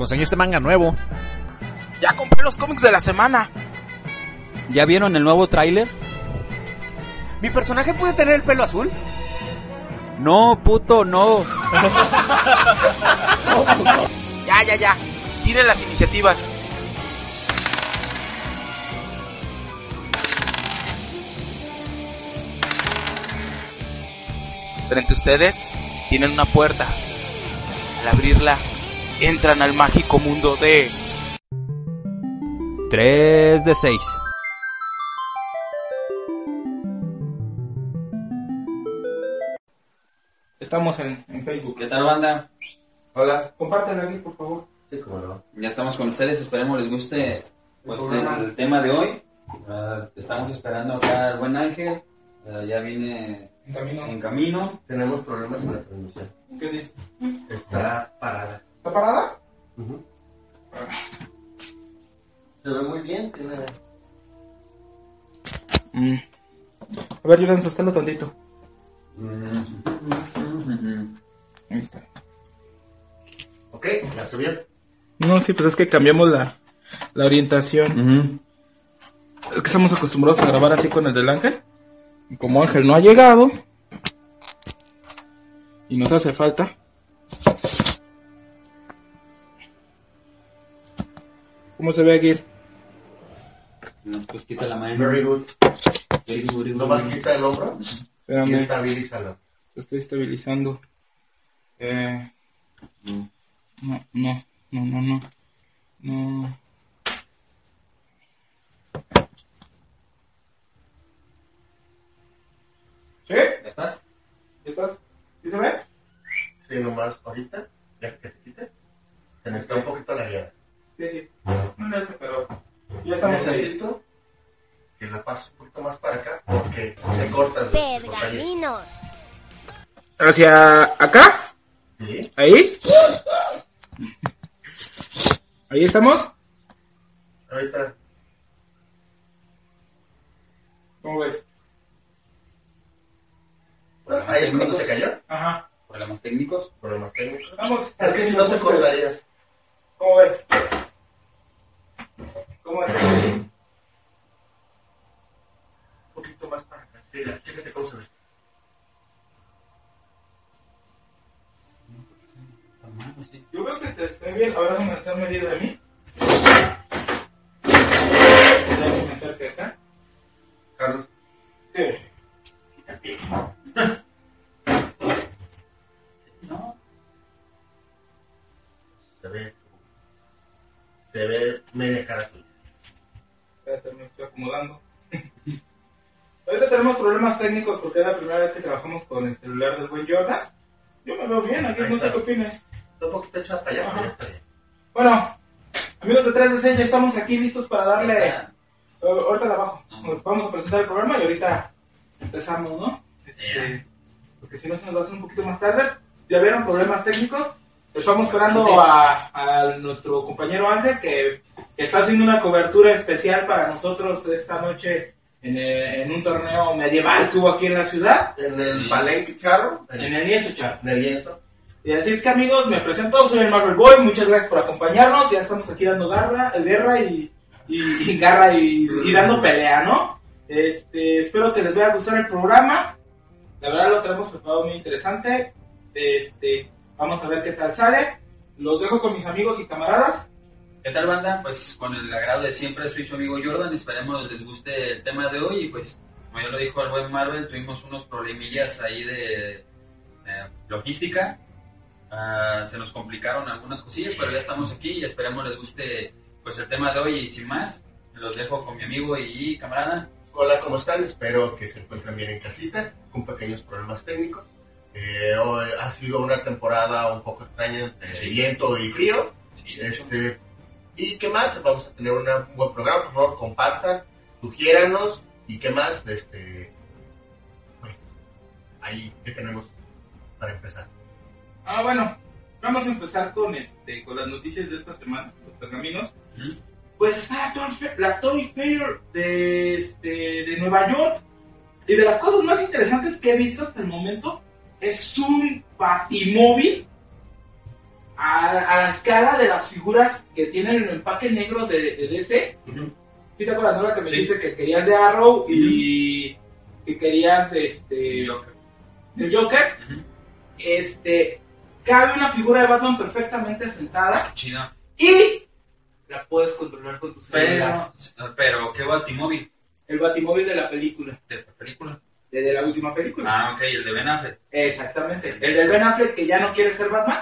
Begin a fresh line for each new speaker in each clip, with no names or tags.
Conseguí este manga nuevo.
Ya compré los cómics de la semana.
¿Ya vieron el nuevo tráiler?
¿Mi personaje puede tener el pelo azul?
No, puto, no.
Ya, ya, ya. Tiren las iniciativas. Frente a ustedes tienen una puerta. Al abrirla, entran al mágico mundo de
3 de 6.
Estamos en, en Facebook.
¿Qué tal, banda?
Hola.
Compártela aquí, por favor.
Sí, cómo no.
Ya estamos con ustedes, esperemos les guste pues,
el
tema de hoy. Ah, estamos esperando acá al buen Ángel. Ah, ya viene
En camino.
en camino.
Tenemos problemas en la transmisión.
¿Qué dice?
Está parada.
¿Está parada?
Se ve muy bien, tiene...
A ver, Jordan, sosténlo tantito. Ahí está.
Ok, ya se vio.
No, sí, pues es que cambiamos la, la orientación. Es que estamos acostumbrados a grabar así con el del Ángel. Y como Ángel no ha llegado. Y nos hace falta. ¿Cómo se ve aquí?
Nos pues quita la mano.
Very good.
Very good, very good.
Nomás quita el hombro y estabilízalo.
lo estoy estabilizando. Eh, no, no, no, no, no. No. ¿Sí?
¿Ya estás?
¿Estás? ¿Sí se ve?
Sí, nomás ahorita, ya que te quites, se necesita un poquito la guía.
Sí, sí. No lo sé, pero ya estamos ahí.
Necesito que la pases un poquito más para acá porque se cortan los.
Pergaminos.
¿Hacia acá?
¿Sí?
¿Ahí? ¿Ahí estamos?
Ahorita,
¿Cómo ves?
bueno, ahí es cuando se cayó,
Ajá.
Problemas técnicos.
problemas técnicos.
Vamos.
Es que si no te colgarías.
¿Cómo ves? ¿Cómo ves?
Un poquito más para acá. Chécate cómo se ve.
Yo creo que te estoy bien. Ahora déjame estar medido de mí. Estamos esperando a, a nuestro compañero Ángel que, que está haciendo una cobertura especial para nosotros esta noche en, eh, en un torneo medieval que hubo aquí en la ciudad,
En el
Sí.
palenque charro, en,
en el Lienzo Char.
en el lienzo.
Y así es que amigos, me presento, soy el Marvel Boy, muchas gracias por acompañarnos, ya estamos aquí dando garra, guerra y, y, y garra y, y dando pelea, ¿no? Este, espero que les vaya a gustar el programa, la verdad lo tenemos preparado muy interesante, este, vamos a ver qué tal sale, los dejo con mis amigos y camaradas,
¿Qué tal, banda? Pues con el agrado de siempre, soy su amigo Jordan. Esperemos les guste el tema de hoy. Y pues, como ya lo dijo el buen Marvel, tuvimos unos problemillas ahí de eh, logística. Ah, se nos complicaron algunas cosillas, pero ya estamos aquí y esperemos les guste pues el tema de hoy. Y sin más, los dejo con mi amigo y camarada.
Hola, ¿cómo están? Espero que se encuentren bien en casita, con pequeños problemas técnicos. Eh, hoy ha sido una temporada un poco extraña entre
Sí.
viento y frío.
Sí.
Este, ¿Y qué más? Vamos a tener una- un buen programa, por favor, compartan, sugiéranos y qué más. Este, pues, ahí que tenemos para empezar.
Ah, bueno, vamos a empezar con este con las noticias de esta semana, los pergaminos. Pues está la Toy Fair, la Toy Fair de, este, de Nueva York. Y de las cosas más interesantes que he visto hasta el momento es un batimóvil a, a la escala de las figuras que tienen el empaque negro de, de DC. ¿Sí te acuerdas, no? La que me
Sí.
dijiste que querías de Arrow y que querías este,
Joker.
de Joker. Este, cabe una figura de Batman perfectamente sentada
Chido.
y la puedes controlar con tu celular.
Pero, pero, ¿qué batimóvil
El batimóvil de la película,
de la película?
Desde la última película.
Ah, ok, el de Ben Affleck.
Exactamente. El de Ben Affleck que ya no quiere ser Batman.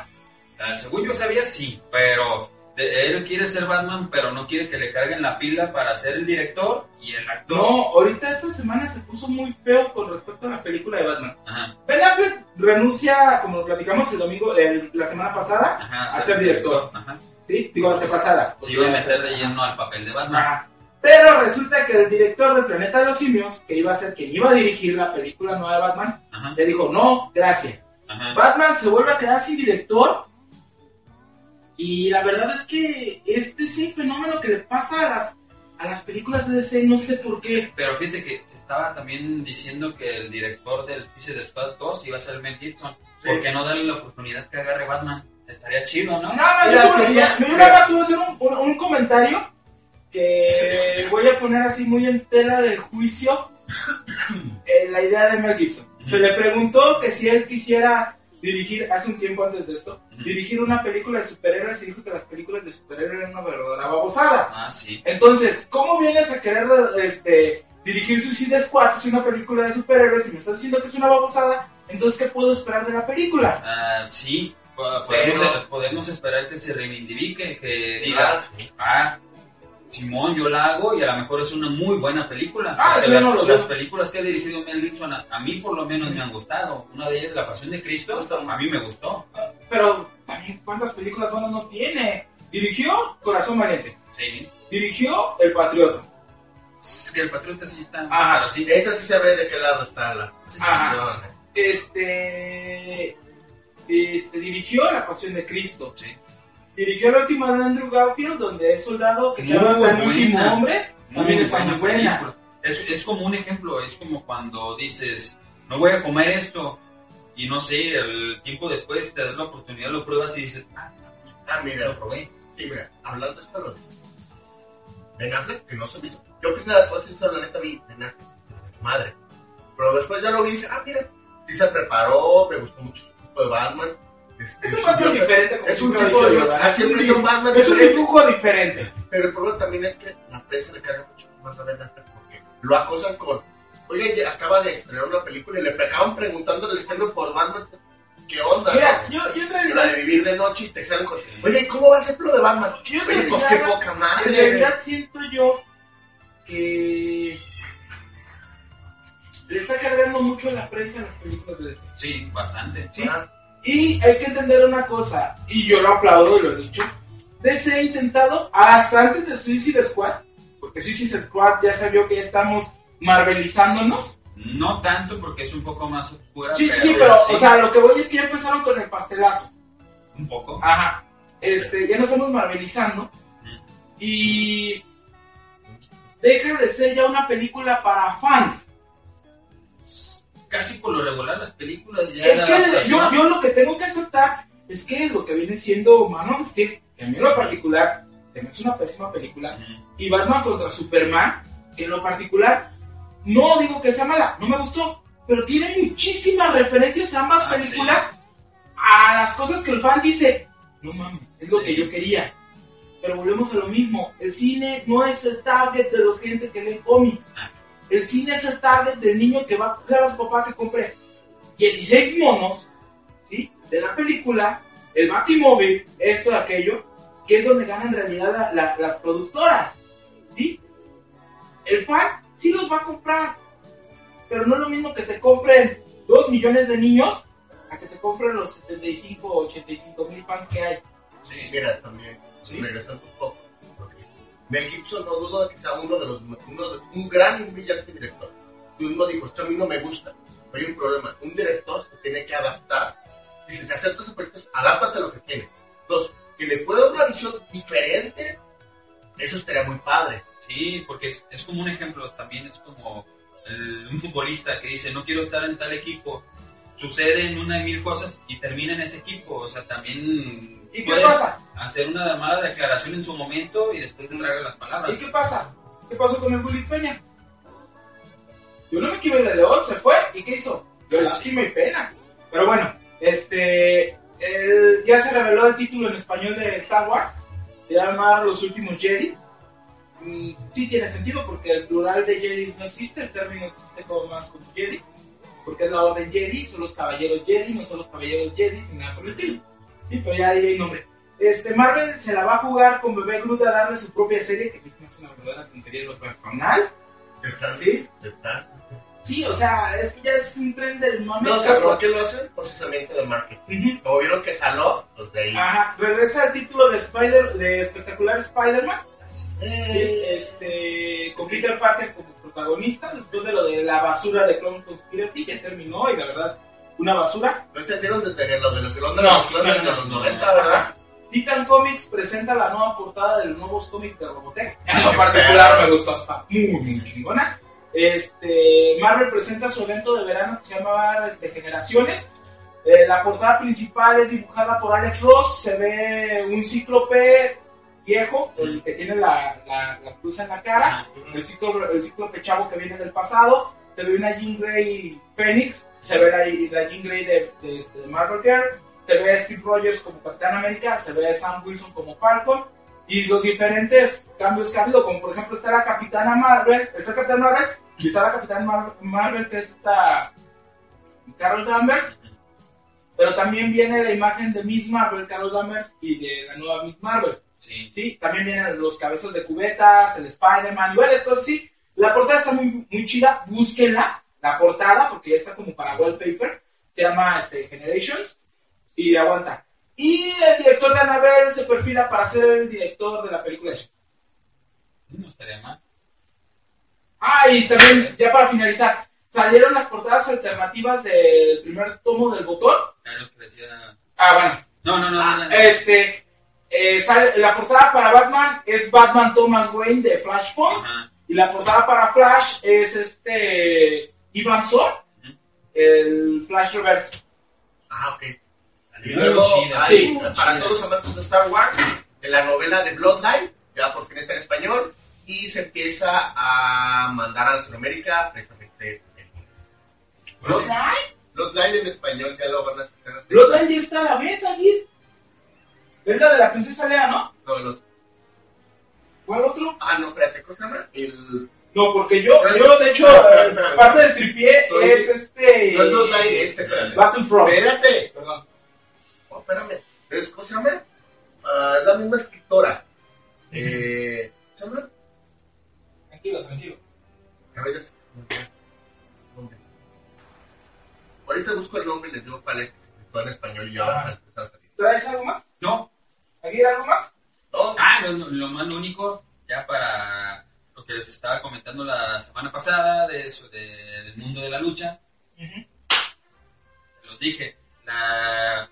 Ah, según yo sabía, sí, pero él quiere ser Batman, pero no quiere que le carguen la pila para ser el director y el actor.
No, ahorita esta semana se puso muy feo con respecto a la película de Batman.
Ajá,
Ben Affleck renuncia, como platicamos el domingo, el- la semana pasada,
ajá.
a ser director.
Ajá.
¿sí? Digo, antepasada.
Se iba a meter de lleno al papel de Batman.
Ajá. Pero resulta que el director del Planeta de los Simios, que iba a ser quien iba a dirigir la película nueva de Batman,
Ajá,
le dijo, no, gracias.
ajá.
Batman se vuelve a quedar sin director. Y la verdad es que este es un fenómeno que le pasa a las, a las películas de DC, no sé por qué.
Pero fíjate que se estaba también diciendo que el director del Suicide Squad 2 iba a ser Mel Gibson.
Sí.
¿Por qué no darle la oportunidad que agarre Batman? Estaría chido, ¿no?
No, no,
Ya
yo, yo,
sería-
yo nada más voy a hacer un, un- un comentario que voy a poner así muy en tela de juicio en la idea de Mel Gibson. Se le preguntó que si él quisiera dirigir, hace un tiempo antes de esto, dirigir una película de superhéroes y dijo que las películas de superhéroes eran una verdadera babosada.
Ah, sí.
Entonces, ¿cómo vienes a querer este, dirigir Suicide Squad si es una película de superhéroes y me estás diciendo que es una babosada? Entonces, ¿qué puedo esperar de la película?
Ah, sí. Po- Podemos,
Pero-
podemos esperar que se reivindique, que
Ah,
diga,
sí.
ah, Simón, yo la hago y a lo mejor es una muy buena película.
Ah, yo
las,
no lo
las películas que ha dirigido Mel Gibson, a, a mí por lo menos me han gustado. Una de ellas, La Pasión de Cristo, a mí me gustó.
Pero también, ¿cuántas películas buenas no tiene? Dirigió Corazón Valiente.
Sí.
Dirigió El Patriota.
Es que el Patriota sí está,
Ah,
pero sí.
Esa sí se ve de qué lado está la.
sí, sí,
Ajá.
sí,
Este, este. Dirigió La Pasión de Cristo.
sí.
Dirigió la última de Andrew Garfield, donde es soldado que se llama Hasta el último hombre. También está muy buena.
Es, es como un ejemplo, es como cuando dices, no voy a comer esto, y no sé, el tiempo después te das la oportunidad, lo pruebas y dices, ah,
Ah, mira,
lo probé.
sí, mira, hablando de esto, lo de Ben Affleck, que no se me hizo. Yo primero, después hizo la neta, vi Ben Affleck, madre. Pero después ya lo vi y dije, ah, mira, sí se preparó, me gustó mucho su tipo de Batman.
Es un Batman diferente. como
Es un tipo de. Siempre es un Batman
Es un dibujo diferente.
Pero el problema también es que la prensa le carga mucho más a Ben Affleck porque lo acosan con, oye, acaba de estrenar una película y le acaban preguntando en el estreno por Batman, ¿qué onda?
Mira,
no?
yo, yo en
la de vivir de noche y te salen con, oye, ¿y cómo va a ser lo de Batman?
yo en
pues qué
realidad-
poca
en
madre.
realidad siento yo que le está cargando mucho la prensa a las películas de DC.
Sí, bastante.
Sí.
Ah,
Y hay que entender una cosa, y yo lo aplaudo y lo he dicho, DC ha intentado, hasta antes de Suicide Squad, porque Suicide Squad ya sabió que ya estamos marvelizándonos.
No tanto porque es un poco más oscura,
Sí, sí,
pero,
sí, pero,
sí,
o sea, lo que voy es que ya empezaron con el pastelazo.
un poco.
Ajá. Este, ya nos estamos marvelizando. Y deja de ser ya una película para fans.
Casi por lo regular las películas ya...
Es que yo, yo lo que tengo que aceptar es que lo que viene siendo Man of Steel, que a mí en lo particular se me hace una pésima película, y Batman contra Superman, que en lo particular no digo que sea mala, no me gustó, pero tiene muchísimas referencias a ambas
Ah,
películas a las cosas que el fan dice, no mames, es lo
Sí.
que yo quería. Pero volvemos a lo mismo, el cine no es el target de los gente que lee cómics.
Ah.
El cine es el target del niño que va a coger a su papá que compre 16 monos, ¿sí? De la película, el Batimóvil, esto, aquello, que es donde ganan en realidad la- la- las productoras, ¿sí? El fan sí los va a comprar, pero no es lo mismo que te compren 2 millones de niños a que te compren los 75 o 85 mil fans que hay.
Sí.
Mira, también,
Sí.
regresando un poco, Mel Gibson no dudo de que sea uno de los, uno de- un gran y brillante director. Tú mismo dijo, esto a mí no me gusta, pero hay un problema, un director se tiene que adaptar. Si se acepta ese proyecto, adáptate a lo que tiene. Dos, que le pueda dar una visión diferente, eso estaría muy padre.
Sí, porque es, como un ejemplo, también es como el- un futbolista que dice, no quiero estar en tal equipo, suceden una y mil cosas y termina en ese equipo. O sea, también
¿Y qué pasa?
hacer una mala declaración en su momento y después te tragas las palabras.
¿Y qué pasa? ¿Qué pasó con el Bully Peña? Yo no me quiero de León, se fue. ¿Y qué hizo? Yo lástima y pena. Pero bueno, este. el- ya se reveló el título en español de Star Wars. Se llama Los últimos Jedi. Mm, sí tiene sentido porque el plural de Jedi no existe, el término existe como más como Jedi. Porque es la orden Jedi, son los caballeros Jedi, no son los caballeros Jedi, ni nada por el estilo. Sí, pero ya ahí hay nombre. Este, Marvel se la va a jugar con Bebé Groot a darle su propia serie, que es una verdadera tontería en lo personal.
¿Está?
¿Sí?
¿Está?
Sí, o sea, es que ya es un tren del mame.
No
cabrón.
por qué lo hacen, precisamente de marketing.
Ujú.
Como vieron que jaló, pues de ahí.
Ajá, regresa el título de Spider, de espectacular Spider-Man,
Eh,
sí, este, con Peter Parker como protagonista, después de lo de la basura de Clone Conspiracy, ya terminó, y la verdad, una basura.
¿No entendieron desde lo de lo que lo
No,
de los
no, no,
los
no,
90, verdad?
Titan Comics presenta la nueva portada de los nuevos cómics de Robotech. En
Qué
lo particular me gustó hasta muy, muy chingona. Este, Marvel presenta su evento de verano que se llama este, Generaciones. Eh, la portada principal es dibujada por Alex Ross. Se ve un cíclope viejo, el que tiene la, la, la cruz en la cara. El cíclope, el cíclope chavo que viene del pasado. Se ve una Jean Grey Phoenix. Se ve la, la Jean Grey de, de, este, de Marvel Girl se ve a Steve Rogers como Capitán América, se ve a Sam Wilson como Falcon, y los diferentes cambios que ha habido, como por ejemplo está la Capitana Marvel, está la Capitana Marvel, y está la Capitana Mar- Marvel, que es esta Carol Danvers, pero también viene la imagen de Miss Marvel, Carol Danvers, y de la nueva Miss Marvel.
Sí.
Sí, también vienen los cabezos de cubetas, el Spider-Man y varias cosas así. La portada está muy, muy chida, búsquenla, la portada, porque ya está como para wallpaper, se llama este, Generations, y aguanta. Y el director de Annabelle se perfila para ser el director de la película. de.
No estaría mal.
Ah, y también, ya para finalizar, salieron las portadas alternativas del primer tomo del botón.
Que decía.
Ah, bueno,
No, no, no. no, no.
este, eh, sale- la portada para Batman es Batman Thomas Wayne de Flashpoint.
Ajá.
Y la portada para Flash es este Ivan Sor, el Flash Reverse.
Ah, ok. Y
Muy
luego,
chida,
hay,
sí,
muy
para
chida.
todos los amantes de Star Wars, en la novela de Bloodline, ya por fin está en español, y se empieza a mandar a Latinoamérica precisamente en inglés.
¿Bloodline?
Bloodline en español ya lo van a sacar.
Bloodline ya está a la beta, Gil. Es la de la princesa Lea, ¿no?
No, el otro.
¿Cuál otro?
Ah, no, espérate, ¿cómo se llama? El...
No, porque yo,
Pero-
yo de hecho, eh, parte del tripié
Estoy-
es este...
No es Bloodline, este, espérate.
Battlefront.
Espérate.
Perdón.
Oh, espérame. ¿Es, ¿Cómo se llama? Ah, es la misma escritora. Eh, ¿Cómo se llama?
Tranquilo, tranquilo.
A ver. Ahorita busco el nombre y les digo cuál es. Todo en español y ya vas a empezar a salir.
¿Traes algo más?
No.
¿Aquí algo más?
No,
Ah, lo, lo más único, ya para lo que les estaba comentando la semana pasada, de eso, de- del mundo de la lucha, se los dije, la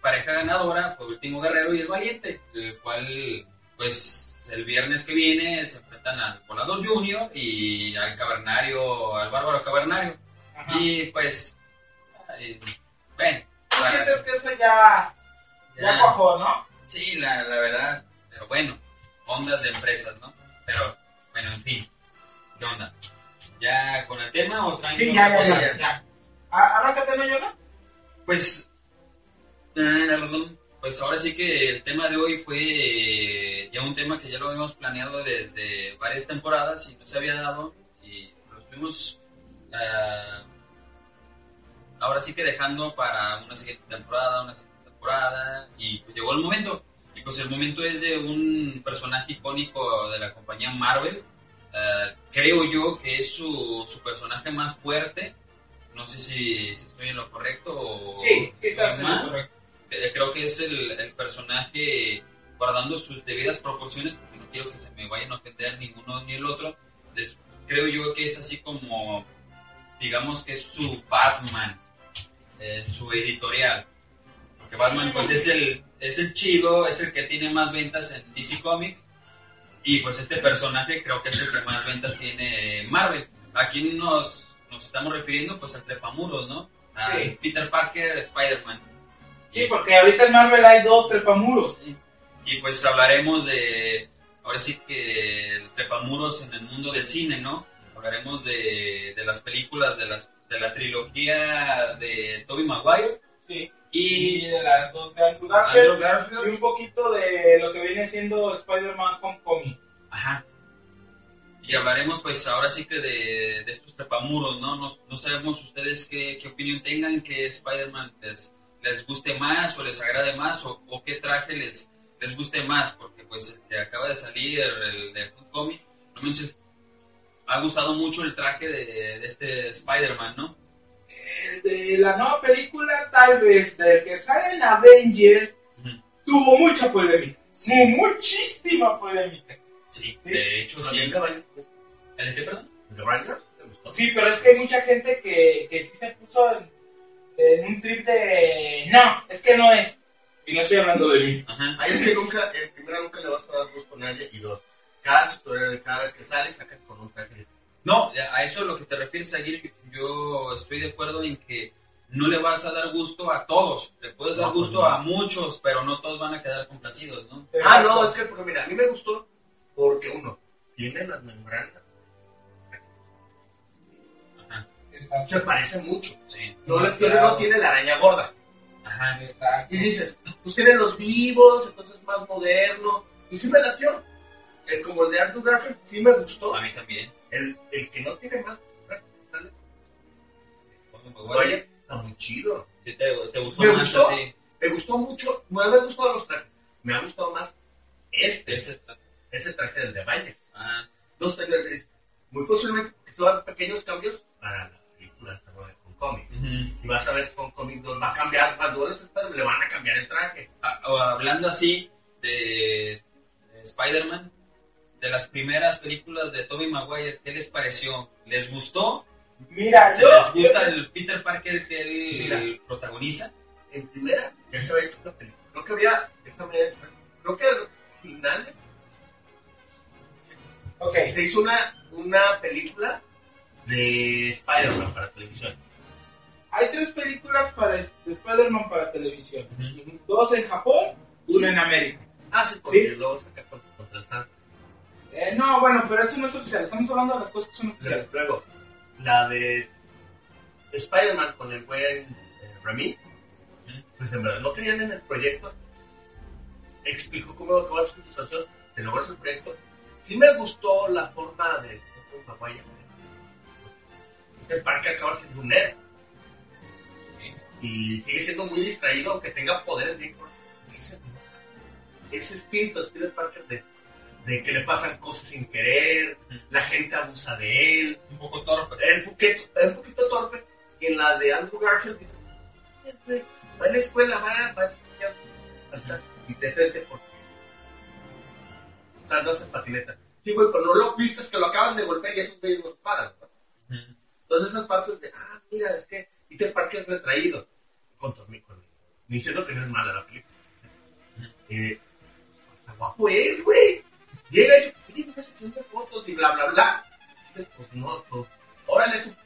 pareja ganadora fue Último Guerrero y el Valiente, el cual, pues, el viernes que viene se enfrentan al Volador Junior y al Cavernario, al Bárbaro Cavernario.
Ajá.
Y pues, eh, ven,
¿Tú
para-
sientes que eso ya, ya
ya-
cuajó, no?
Sí, la, la verdad, pero bueno, ondas de empresas, ¿no? Pero, bueno, en fin, ¿qué onda? ¿Ya con el tema o traen
Sí, ya, ya,
cosa?
ya. ya. Arráncate, ¿no, Jonah?
Pues, eh, pues ahora sí que el tema de hoy fue eh, ya un tema que ya lo habíamos planeado desde varias temporadas y no se había dado y lo estuvimos eh, ahora sí que dejando para una siguiente temporada, una siguiente temporada y pues llegó el momento. Y pues el momento es de un personaje icónico de la compañía Marvel. Eh, creo yo que es su, su personaje más fuerte. No sé si, si estoy en lo correcto o
Sí, estás en lo correcto.
Eh, creo que es el, el personaje guardando sus debidas proporciones, porque no quiero que se me vayan a ofender ninguno ni el otro. Creo yo que es así como, digamos que es su Batman, eh, su editorial. Porque Batman pues es el, es el chido, es el que tiene más ventas en DC Comics. Y pues este personaje creo que es el que más ventas tiene en Marvel. ¿A quién nos, nos estamos refiriendo? Pues al Trepamuros, ¿no? a
Sí.
Peter Parker, Spider-Man.
Sí, porque ahorita en Marvel hay dos trepamuros.
Sí. Y pues hablaremos de, ahora sí que el trepamuros en el mundo del cine, ¿no? Hablaremos de, de las películas de, las, de la trilogía de Tobey Maguire
Sí. Y
y
de las dos de Andrew Garfield.
Andrew
Y
Garfield.
un poquito de lo que viene siendo Spider-Man Homecoming.
Ajá. Y hablaremos pues ahora sí que de, de estos trepamuros, ¿no? No, no sabemos ustedes qué, qué opinión tengan, que Spider-Man les, les guste más o les agrade más o, o qué traje les, les guste más, porque pues que acaba de salir, el de Homecoming, no manches, ha gustado mucho el traje de, de este Spider-Man, ¿no?
De la nueva película, tal vez, del que sale en Avengers, tuvo mucha polémica. Sí, muchísima polémica.
Sí,
Sí.
de hecho
Pero
sí.
de Rangers,
¿El de qué, perdón?
¿el de.
Sí, pero es que hay mucha gente que, que sí se puso en, en un trip de... No, es que no es. Y no estoy hablando de mí.
Ajá.
Ahí es que nunca, en primera nunca le vas a dar gusto a nadie y dos, cada superhéroe, cada vez que sale, sacan con un traje de
No, a eso es lo que te refieres, Aguirre. Yo estoy de acuerdo en que no le vas a dar gusto a todos. Le puedes dar
No, pues
gusto
no.
a muchos, pero no todos van a quedar complacidos, ¿no?
Ah, no, es que porque mira, a mí me gustó porque uno, tiene las membranas,
Ajá,
se parece mucho.
sí.
No, les tiene, no tiene la araña gorda.
Ajá,
Exacto.
Y dices, pues tiene los vivos, entonces es más moderno. Y sí me latió. Eh, como el de Andrew Garfield, sí me gustó.
a mí también.
El, el que no tiene más, sale,
Bueno,
oye, está muy chido.
¿sí te, te gustó
¿Me
más
gustó?
a ti?
Me gustó mucho, no me gustó los trajes, me ha gustado más este,
Ese-
ese traje del de Valle.
ah,
Los trajes, muy posiblemente que son pequeños cambios para la película esta de Homecoming.
ujú.
Y vas a ver Homecoming 2 va a cambiar, eres el le van a cambiar el traje.
Ah, o hablando así de, de Spider-Man, de las primeras películas de Tobey Maguire, ¿qué les pareció? ¿Les gustó?
Mira,
¿Se
yo...
les gusta el Peter Parker que él
Mira.
protagoniza?
En primera, ya se había hecho una película. Creo que había, déjame ver, creo que al final
Ok.
se hizo una, una película de Spider-Man para televisión.
Hay tres películas para de Spider-Man para televisión. Dos en Japón, una en América.
Ah, sí, porque
¿Sí?
luego saca contra, contra el Santo.
Eh, no, bueno, pero eso no es oficial. Estamos hablando de las cosas que son oficiales.
Luego, la de Spider-Man con el buen eh, Rami, pues en verdad no creían en el proyecto. Explicó cómo cómo va a ser la situación, se logró ese proyecto. Sí me gustó la forma de Maguire. Pues, el parque acaba siendo un nerd y sigue siendo muy distraído, aunque tenga poderes bien. Ese, ese espíritu de Peter Parker de, de que le pasan cosas sin querer, la gente abusa de él,
Un poco torpe.
poquito, un poquito torpe. Y en la de Andrew Garfield dices, "Eh, güey, va a la escuela, va, va a estudiar, falta", y te detente porque andas en patineta. Sí, güey, pero no lo viste, es que lo acaban de golpear y güeyes no paran. ¿no? Entonces esas partes de, ah, mira, es que Peter Parker es retraído. Con Tommy, con diciendo que no es mala la película. Eh, hasta guapo es, güey. Llega y dice, oye, una sección de fotos y bla, bla, bla. Dices, pues no, pues, órale, es un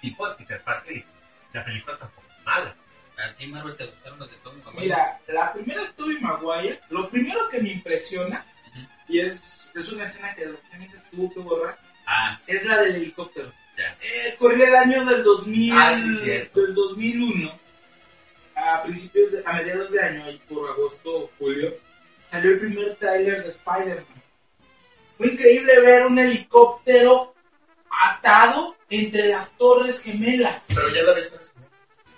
tipo de Peter Parker y la película tampoco es mala.
¿A ti, Marvel, te gustaron los de Tobey Maguire?
Mira, la primera de Tobey Maguire, lo primero que me impresiona,
Ujú.
y es, es una escena que se tuvo que borrar,
Ah,
es la del helicóptero. Eh, corría el año del 2000,
Ah, sí, cierto.
del 2001, a principios, de, a mediados de año, ahí por agosto o julio, salió el primer tráiler de Spider-Man. Fue increíble ver un helicóptero atado entre las torres gemelas.
Pero ya la viste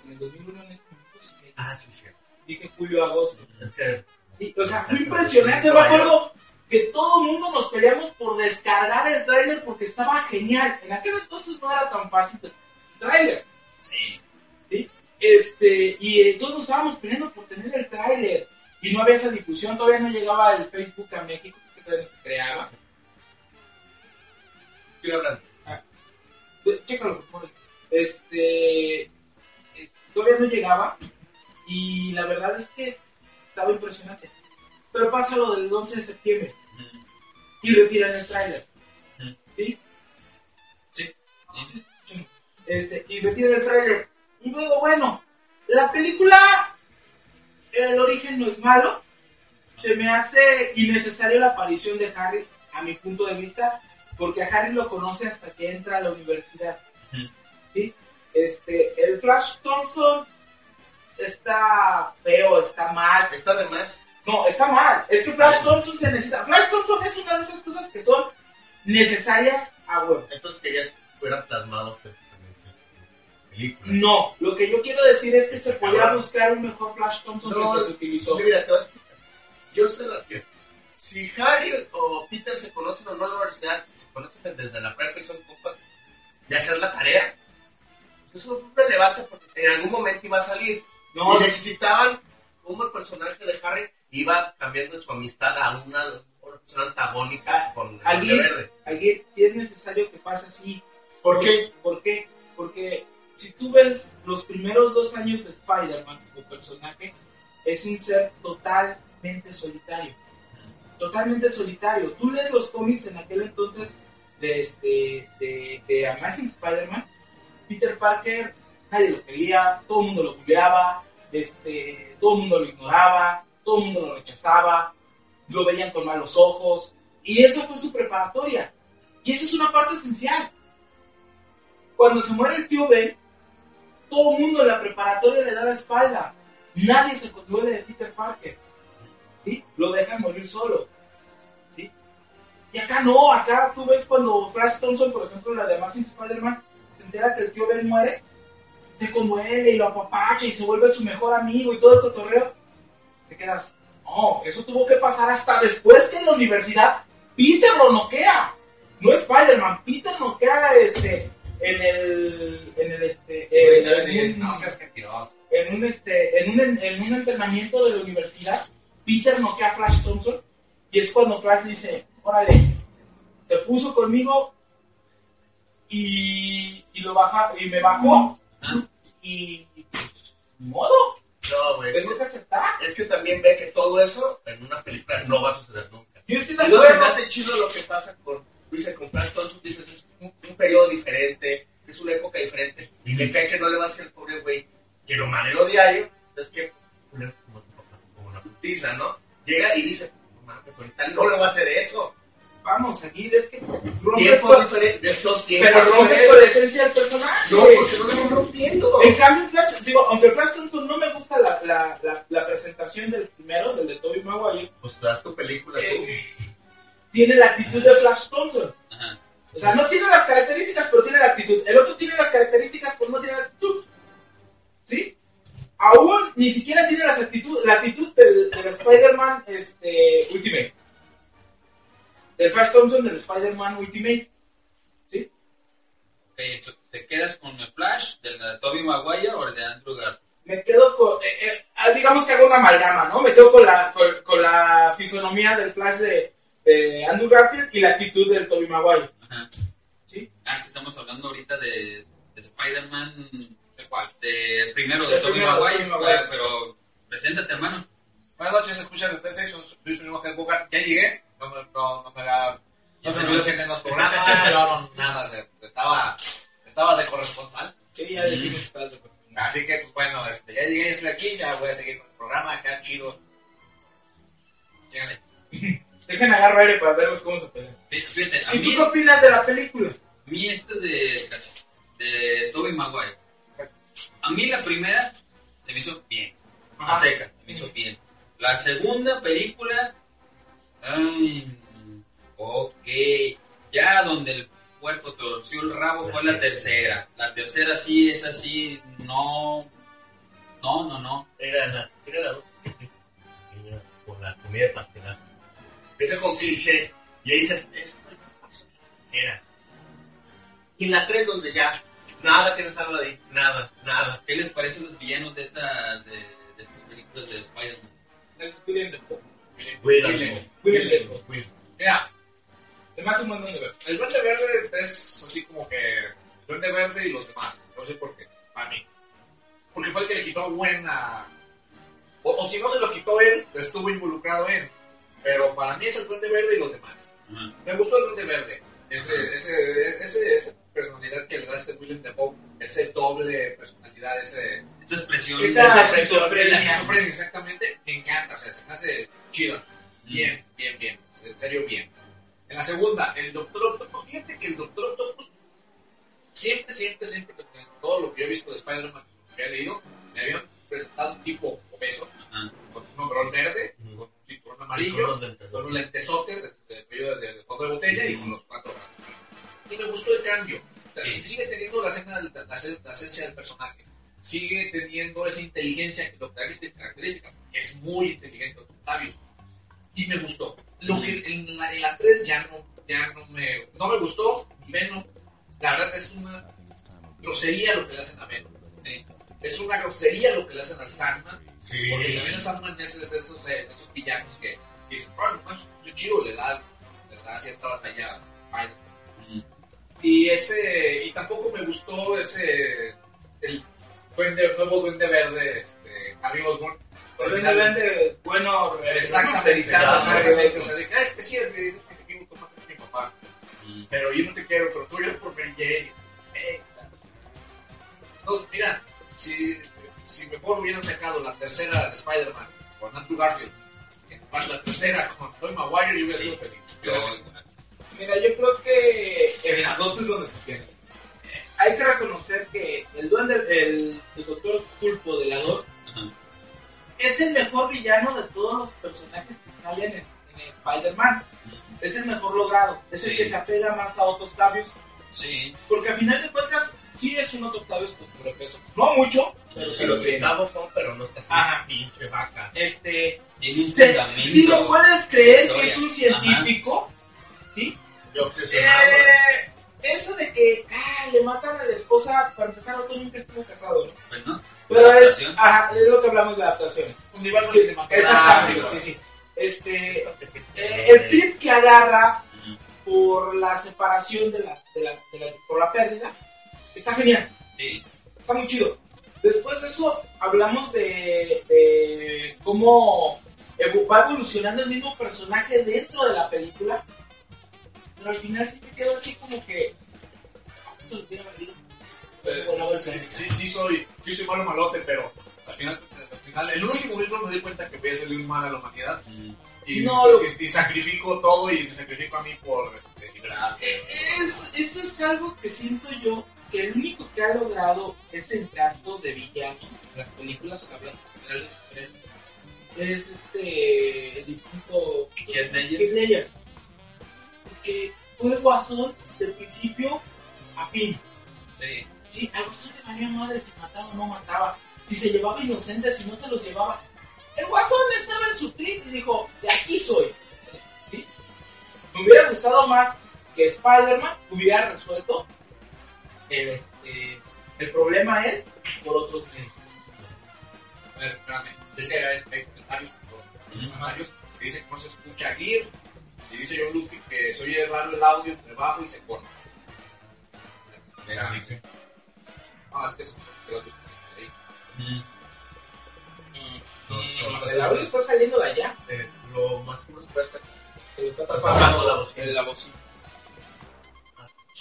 en
el 2001 en este momento sí,
Ah, sí, cierto.
dije julio-agosto.
Es que
Sí, o sea, fue impresionante. Me acuerdo que todo el mundo nos peleamos por descargar el tráiler porque estaba genial. En aquel entonces no era tan fácil descargar el tráiler.
Sí.
Este, y eh, todos nos estábamos peleando por tener el tráiler. Y no había esa difusión, todavía no llegaba el Facebook a México, que todavía no se creaba.
Estoy hablando.
Eh, Chécalo. Este, es- todavía no llegaba. Y la verdad es que estaba impresionante. Pero pasa lo del 11 de septiembre.
Ujú.
y retiran el tráiler.
Ujú.
¿Sí?
Sí.
Este, y retiran el tráiler. Y luego, bueno, la película, el origen no es malo. Se me hace innecesario la aparición de Harry, a mi punto de vista, porque a Harry lo conoce hasta que entra a la universidad. ¿Sí? Este, el Flash Thompson está feo, está mal.
Está de más.
No, está mal. Es que Flash Thompson se necesita. Flash Thompson es una de esas cosas que son necesarias a huevo.
Entonces querías que fuera plasmado perfectamente en película.
No, lo que yo quiero decir es que se podría buscar un mejor Flash Thompson
No,
que el que
es-
se utilizó.
Mira, te voy a explicar. Yo sé lo que. Si Harry o Peter se conocen o no en la universidad, y se conocen desde la prepa y son compas, de hacer la tarea, eso es relevante porque en algún momento iba a salir.
No,
y necesitaban como el personaje de Harry iba cambiando su amistad a una, una persona antagónica con el verde.
alguien, si es necesario que pase así.
¿Por qué?
¿Por qué? Porque si tú ves los primeros dos años de Spider-Man como personaje, es un ser totalmente solitario. Totalmente solitario. Tú lees los cómics en aquel entonces de, este, de, Amazing Spider-Man, Peter Parker, nadie lo quería, todo el mundo lo bulleaba, este, todo el mundo lo ignoraba, todo el mundo lo rechazaba, lo veían con malos ojos, y esa fue su preparatoria. Y esa es una parte esencial. Cuando se muere el tío Ben, todo el mundo en la preparatoria le da la espalda. Nadie se conduele de Peter Parker. ¿Sí? Lo dejan morir solo. ¿sí? Y acá no, acá tú ves cuando Flash Thompson, por ejemplo, en la de Amazing Spider-Man, se entera que el tío Ben muere, se conduele y lo apapacha y se vuelve su mejor amigo y todo el cotorreo. Te quedas, no, eso tuvo que pasar hasta después que en la universidad Peter lo noquea. No Spider-Man, Peter noquea este, en el, en el este, eh, en un-
No seas mentiroso.
en un este en un, en un entrenamiento de la universidad Peter noquea a Flash Thompson y es cuando Flash dice órale se puso conmigo y, y lo baja y me bajó y, modo
No, güey.
tengo
que-
aceptar
Es que también ve que todo eso en una película no va a suceder nunca.
yo estoy
Y
de
luego se me
acuerdo
hace chido lo que pasa con Luis Flash Thompson, dices, es un, un periodo diferente, es una época diferente, y me cae que no le va a hacer al pobre güey, que lo madreo diario, es que, como, putiza, ¿no? Llega y dice, no mames, ahorita no le va a hacer eso.
vamos a seguir es que rompes con,
diferentes, estos tiempos
pero rompes
diferentes.
con la esencia del personaje
No, porque no lo están rompiendo.
En cambio, Flash, digo, aunque Flash Thompson no me gusta la, la, la, la presentación del primero, del de Tobey Maguire,
Pues haz tu película tú.
eh, tiene la actitud de Flash Thompson.
Ajá.
O sea, no tiene las características, pero tiene la actitud. El otro tiene las características, pero no tiene la actitud. ¿Sí? Aún ni siquiera tiene las actitud, la actitud del, del Spider-Man este, Ultimate. Del Flash Thompson del Spider-Man Ultimate. ¿Sí?
Ok, entonces, ¿Te quedas con el Flash del de Tobey Maguire o el de Andrew Garfield?
Me quedo con. eh, eh, ah, digamos que hago una amalgama, ¿no? Me quedo con la, con, con la fisonomía del Flash de, de Andrew Garfield y la actitud del Tobey Maguire.
Ajá.
¿Sí?
Ah, que estamos hablando ahorita de, de Spider-Man. ¿De cuál? De primero
De
de
de
Maguire. Pero preséntate, hermano.
Buenas noches, escuchan el PC, soy soy su mismo Ken Booker. Ya llegué, no me, no, no me haga... No se me olvidó checar en los programas, no, no, nada, se- estaba, estaba de corresponsal.
Sí, ya dijimos que de.
Así que, pues bueno, este, ya llegué, estoy aquí, ya voy a seguir con el programa, acá chido. Síganle.
Dejen agarrar aire para verlos cómo se pelean. ¿Y tú qué opinas de la película?
a mí este es de, de Tobey Maguire. A mí la primera se me hizo bien. A secas, se me hizo bien. La segunda película, ay, ok, ya donde el cuerpo torció el rabo fue la tercera. La tercera sí es así, no, no, no, no.
Era la, era la dos por la comida de pastelazo. Empieza con clichés y ahí dices. Era. Y la 3 donde ya nada que se salva de ahí, nada, nada.
¿Qué les parecen los villanos de, esta, de, de estas películas de Spider-Man?
Defoe.
Cuídalo.
Mira,
hace un ver.
el Duende Verde es así como que el Duende Verde y los demás. No sé por qué, para mí. Porque fue el que le quitó buena... O, o si no se lo quitó él, estuvo involucrado en. Pero para mí es el Duende Verde y los demás.
Ajá.
Me gustó el Duende Verde. Ese, ese, ese, ese
personalidad que le da este William Defoe, ese doble personalidad, ese...
Esa expresión.
Esa esquizofrenia.
Esquizofrenia, exactamente, me encanta, o sea, se me hace chido. Bien, bien, bien, en serio, bien. En la segunda, el Doctor Octopus, fíjate que el Doctor Octopus siempre, siempre, siempre, en todo lo que yo he visto de Spider-Man, que he leído, me habían presentado un tipo obeso,
Ajá.
con un overol verde, con un cinturón amarillo,
Con los
con un lentesotes de, de, de, de, de fondo de botella y con los cuatro brazos. Y me gustó el cambio. O sea,
Sí.
sí- Sigue teniendo la, esencia del personaje. Sigue teniendo esa inteligencia que lo característica, característica, que es muy inteligente, Octavio. Y me gustó. Lo que en la, en la 3 ya no, ya no me, no me gustó. Venom, la verdad es una grosería lo que le hacen a Venom. ¿sí? Es una grosería lo que le hacen al Sandman.
Sí.
Porque también el Sandman es de esos, de esos villanos que que dicen, no manches, qué chido, le da, le da cierta batalla a. Y ese, y tampoco me gustó ese, el duende, nuevo duende verde, este.
El duende verde, bueno,
Exactamente. O sea, de que, "Ay, es que sí, es mi enemigo, toma, es mi papá. Pero yo no te quiero, pero tú eres por Mary Jane. Eh, Entonces, mira, si, si mejor hubieran sacado la tercera de Spider-Man con Andrew Garfield, de la tercera con Tobey Maguire, yo hubiera sido feliz.
Mira, yo creo que
En las dos es donde se tiene.
hay que reconocer que el duende, el, el doctor Pulpo de la 2
Ajá.
es el mejor villano de todos los personajes que salen en, en Spider-Man. Es el mejor logrado, es el que se apega más a Otto Octavius,
Sí.
porque al final de cuentas sí es un Otto Octavius con sobrepeso. No mucho, pero sí lo tiene.
Son, pero no está así.
Ajá.
Pinche vaca.
Este, si lo puedes creer que es un científico, ¿sí?
De obsesionado. ¿eh?
Eh, eso de que ah, le matan a la esposa, para empezar, Otto nunca estuvo casado, ¿no?
Pues, ¿no?
Pero
La
es,
adaptación.
ajá, es lo que hablamos de adaptación.
Universo
Sí, exactamente, sí, sí. Este, eh, el trip que agarra por la separación de la, de la, de la- por la pérdida está genial,
Sí.
está muy chido. Después de eso hablamos de, de cómo va evolucionando el mismo personaje dentro de la película, pero al final sí me quedo así como que ¿cuánto le hubiera valido?
Pues,
a
sí, sí, sí soy, sí soy malo malote, pero al final, al final, el último momento me di cuenta que voy a un mal a la humanidad
Mm.
y,
No, lo-
y- y sacrifico todo y me sacrifico a mí por este, liberar.
Es, eso es algo que siento yo que el único que ha logrado este encanto de villano en las películas de superhéroes, es este el difunto
Heath Ledger.
Porque fue el guasón de principio a fin
Sí.
sí, al guasón le valía madre si mataba o no mataba si se llevaba inocentes si no se los llevaba el guasón estaba en su trip y dijo de aquí soy ¿Sí? me hubiera gustado más que Spider-Man hubiera resuelto el, este, el problema a él por otros medios.
A ver, espérame. Es que hay, hay comentarios,
Ujú.
comentarios que dicen que no se escucha Gear dice John Luffy que se oye raro el audio entre bajo y se corta. Espérame. No, es que es.
Mm.
No, no,
El audio está saliendo de allá,
Eh, lo más que nos puede hacer
que lo está
está
tapando.
la bocina.
En la bocina.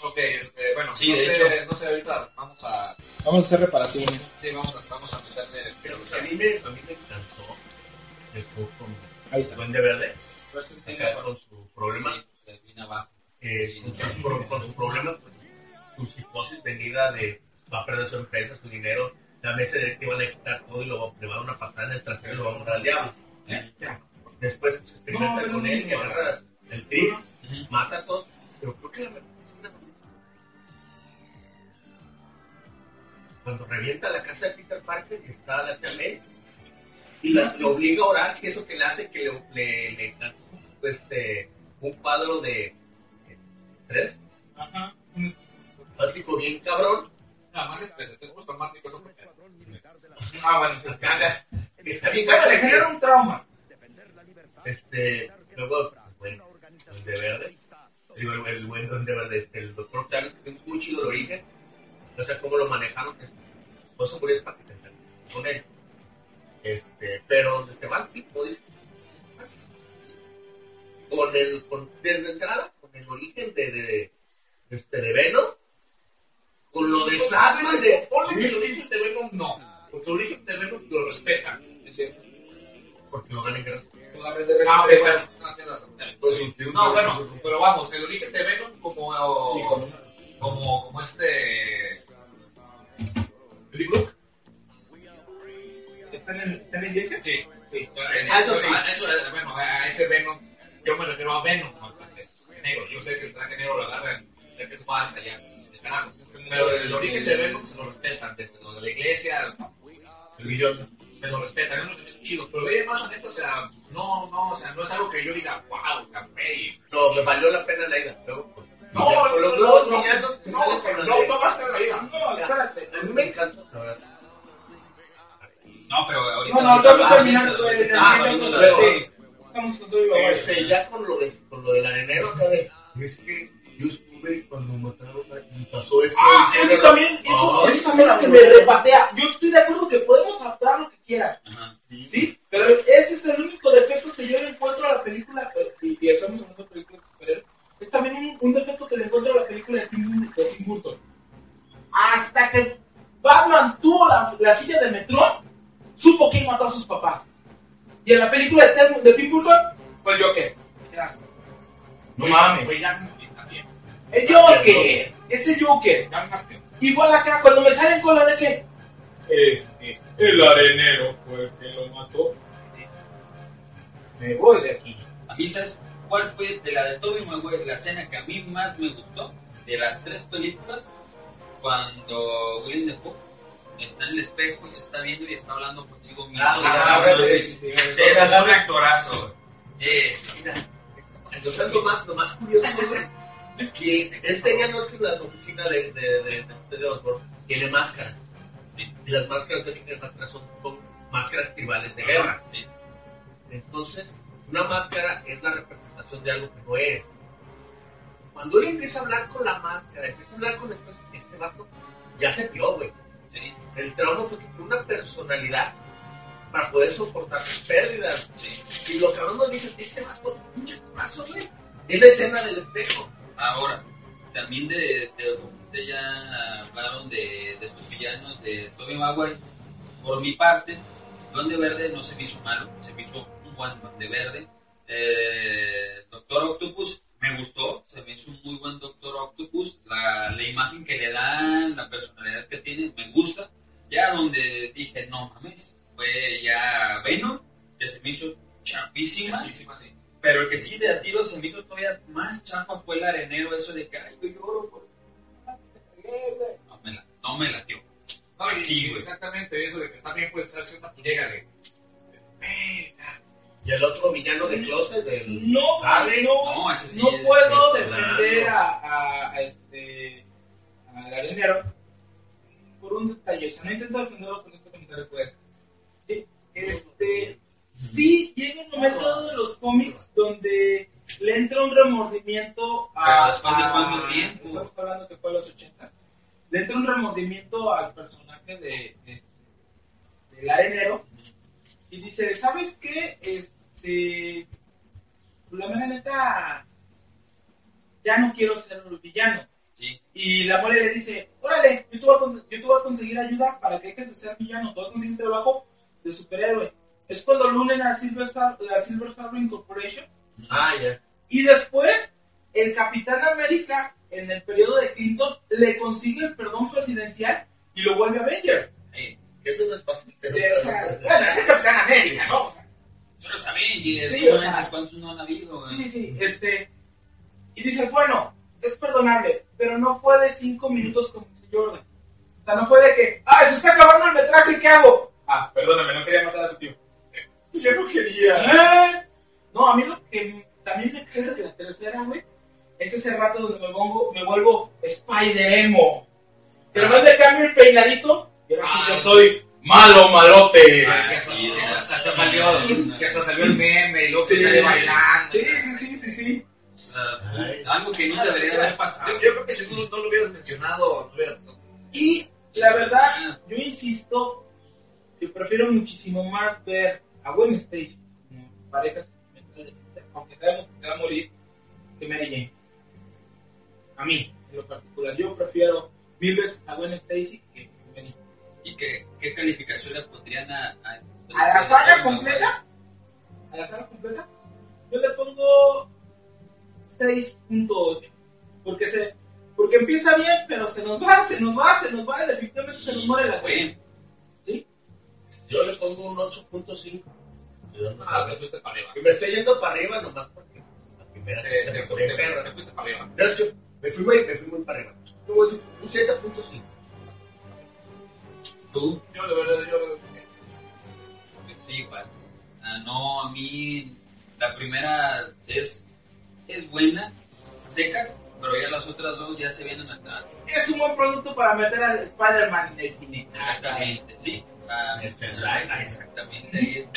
Ok, este, bueno,
Sí,
no,
de
sé,
hecho.
no sé, ahorita vamos a,
Vamos a hacer reparaciones.
sí, vamos a, vamos a meterle,
Pero a mí me, a mí me encantó el Hulk con
Ahí
el Duende Verde,
Pues,
acá con su problema,
Sí, termina abajo.
eh,
Sí.
con, su, pro- con su problema, pues, su psicosis venida de va a perder su empresa, su dinero, la mesa directiva le va a quitar todo y lo va, le va a dar una patada en el trasero y lo va a mandar al diablo.
¿Eh?
Después pues, experimenta
No,
con
no,
él,
no,
que
no.
agarra el
Ujú.
mata a todos, pero creo que la cuando revienta la casa de Peter Parker y está la tía May y la, lo obliga a orar, que eso que le hace que le, le, le canta este, un cuadro de estrés,
Ajá.
práctico bien cabrón,
Nada más es es como traumático eso porque-
Ah, bueno.
que está bien
le
de
genera un trauma.
este, luego, bueno, el de verde, digo, el, el buen Duende Verde, este, el doctor Octavius, que es muy chido el origen, no sé cómo lo manejaron, que se murió para que te con él, este, pero donde se va el tipo, dice, con el, con, desde entrada, con el origen de, de, de este, de Venom, con lo de Sadman, de ponle el origen de
Venom no,
porque el origen
de
Venom lo respetan, es cierto,
porque lo ganan gracias.
No. No,
pues, bueno, pero vamos, el origen de Venom
como, como, como este...
¿Está en, ¿Está en la iglesia?
Sí.
sí.
Ah, eso, sí.
Eso, bueno, a ese Venom yo me refiero a Venom, no al traje negro. Yo sé que el traje negro lo agarran, sé que tú vas allá, esperando. Pero el origen de Venom se lo respetan, desde lo de la iglesia,
El millón.
me lo respetan, es uno de mis chidos. Pero ahí más, la neta, o sea, no, no, o sea, no es algo que yo diga, wow, café.
No, me valió la pena la ida. Luego, pues,
No,
ya, con los
no,
nuevos
no, no, no, no, no gasten la vida.
No, espérate.
A mí me encanta, la verdad.
No, pero ahorita.
No, no,
ahorita
estamos
hablamos
terminando
de
con
estamos
Sí.
Este, ya con lo, de, con lo del arenero acá de. Es que yo estuve cuando mataron a. Y pasó esto.
Ah,
y
eso también, eso, eso también es lo que me repatea. Yo estoy de acuerdo que podemos adaptar lo que quieran,
Ajá.
¿sí? Pero ese es el único defecto que yo le encuentro a la película, eh, y, y estamos hablando de películas de superhéroes, es también un, un defecto que le encuentro a la película de Tim, de Tim Burton. Hasta que Batman tuvo la, la silla de Metrón, supo quién mató a sus papás. Y en la película de, Tim- de Tim Burton, pues Joker. ¿Qué. No mames. El Joker, ese Joker. Igual acá, cuando me salen con la de que. Este, el arenero fue el que lo mató. Me voy de aquí.
A mí, ¿sabes cuál fue de la de Tobey Maguire la escena que a mí más me gustó? De las tres películas, cuando William Defoe está en el espejo y se está viendo y está hablando consigo mismo.
Ah,
Ah, es- un actorazo. Es-
Mira, lo que más, lo más curioso, güey, que él tenía, no es que las oficinas de, de, de, de, de Osborn, tiene máscaras.
Sí.
Y las máscaras de tiene máscaras son, son máscaras tribales de guerra.
Sí.
Entonces, una máscara es la representación de algo que no eres. Cuando él empieza a hablar con la máscara, empieza a hablar con después, este vato ya se vio, güey.
Sí,
El trauma fue que tuvo una personalidad para poder soportar sus pérdidas.
sí.
Y lo que ahora nos dice, este vato, pinche paso, güey. Es la escena del espejo.
Ahora, también de, de ustedes ya hablaron de, de sus villanos de Tobey Maguire. Por mi parte, Duende Verde no se me hizo malo, se me hizo un buen Duende Verde. Eh, Doctor Octopus me gustó, se me hizo un muy buen Doctor Octopus. La, la imagen que le dan, la personalidad que tiene, me gusta. Ya donde dije, no mames, fue ya Venom, que se me hizo chapísima.
Sí.
Pero el que sí de a tiro se me hizo todavía más chafa fue el arenero, eso de que, ay, yo lloro por... No me la, no me.
No, y
güey.
exactamente eso de que también puede ser cierta llega de. de-
Y el otro villano de closet, del...
No, no,
No, ese sí
no
es-
puedo defender a, a, a este. al arenero por un detalle. O sea, no intento defenderlo con este comentario, pues. Sí, este. Sí, llega un momento de los cómics donde le entra un remordimiento a.
Pero después de
a-
cuánto tiempo.
Estamos hablando que fue a los 80 Le entra un remordimiento al personaje de, de, del arenero y dice: ¿Sabes qué? Este. La mera neta. Ya no quiero ser el villano.
Sí,
Y la mole le dice, órale, yo te, voy a, con- yo te voy a conseguir ayuda para que dejes de ser villano, te voy a conseguir trabajo de superhéroe. Es cuando lo unen a Silver Star, la Silver Star Incorporation.
Ah, ya.
Y después, el Capitán América, en el periodo de Clinton, le consigue el perdón presidencial y lo vuelve Avenger.
Eso no es fácil. pero-
bueno, es el Capitán América, ¿no? O sea,
eso lo saben, y es
Sí, o sea,
cuántos no han habido. güey?
Sí, sí, este. Y dice, bueno, es perdonable, pero no fue de cinco minutos como dice Jordan. O sea, no fue de que, ah, se está acabando el metraje, ¿qué hago? Ah, perdóname, no quería matar a tu tío. Yo no quería. ¿Eh? No, a mí lo que también me caga de la tercera, güey, es ese rato donde me, pongo, me vuelvo Spider-Emo. Pero no le cambio el peinadito, y ahora sí
Ah,
yo soy malo, malote.
Ah,
que
sí,
hasta,
esa-
hasta salió, que hasta salió el meme y luego que
Sí.
sale bailando.
Sí, sí, sí, sí, sí.
Ay.
algo que no debería haber pasado.
Yo, yo creo que si tú no lo hubieras mencionado, no hubieras pasado.
Y la verdad, yo insisto que prefiero muchísimo más ver a Gwen Stacy como pareja sentimental de Peter, aunque sabemos que se va a morir, que Mary Jane. A mí, en lo particular, yo prefiero mil veces a Gwen Stacy que.
¿Y qué, qué calificación le pondrían a... ¿A,
¿A la saga completa? ¿A la saga completa? Yo le pongo 6.8. Porque se porque empieza bien, pero se nos va, se nos va, se nos va, definitivamente se nos muere la tres. ¿Sí?
Yo le pongo un 8.5.
Ah, te fuiste para arriba.
Y me estoy yendo para arriba nomás porque la primera
Te,
se
te,
me fue
te-
perra.
te fuiste para arriba.
Me fui muy, me fui muy para arriba. Un 7.5.
Tú,
Yo, de verdad, yo.
Sí, igual. Ah, no, a mí la primera es, es buena, secas, pero ya las otras dos ya se vienen atrás.
Es un buen producto para meter a Spider-Man en el cine.
Exactamente, sí. Ah,
Merchandising.
ah, exactamente. ahí.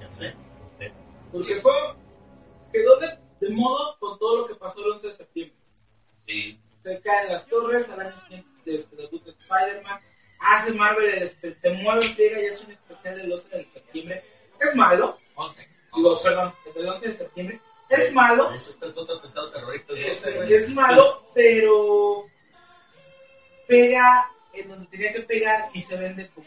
No sé.
Porque fue, quedó de, de modo con todo lo que pasó el 11 de septiembre.
Sí.
Se caen las torres, al año siguiente este, debut de Spider-Man, hace Marvel, el espe- se mueve, pega y hace un especial del 11 de septiembre. Es malo,
11.
digo, perdón, el del 11 de septiembre. Es malo,
Eso está todo atentado terrorista.
es,
¿no?
es malo, pero pega en donde tenía que pegar y se vende como,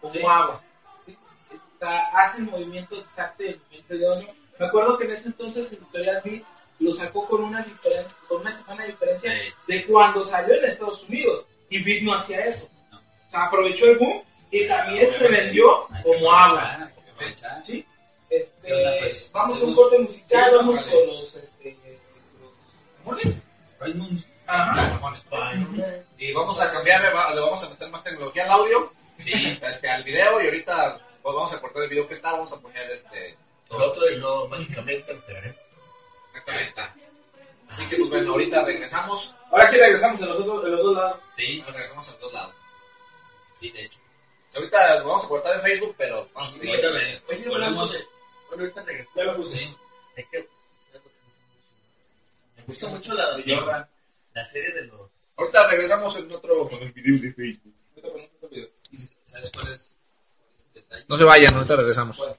como
Sí.
agua. Sí, O sea, hace el movimiento exacto y el movimiento idóneo. Me acuerdo que en ese entonces Editorial Beat lo sacó con una diferencia, con una semana de diferencia
Sí.
de cuando salió en Estados Unidos. Y Beat no hacía eso. Sea, aprovechó el boom y también se vendió como agua. ¿sí.
¿Qué
Este,
pues?
vamos a un corte musical, vamos con los, este, los amores.
Raymond.
Ajá.
Y vamos a cambiar, le va- le vamos a meter más tecnología al audio,
Sí.
este, al video, y ahorita pues, vamos a cortar el video que está, vamos a poner este.
El otro y luego mágicamente.
Ahí está. Así que, pues bueno, ahorita regresamos.
Ahora sí regresamos en los, otros, en los dos lados.
Sí,
Regresamos a los dos lados.
Sí, de hecho.
Ahorita lo vamos a cortar en Facebook, pero vamos a seguir.
Ahorita
Oye, Bueno, ahorita regreso.
Ya lo puse.
Sí.
Es que me gusta mucho la,
Jordan.
la serie de los.
Ahorita regresamos en otro con el video de Facebook.
¿Y ¿Sabes cuál es, cuál es el detalle?
No se vayan, ahorita regresamos.
Como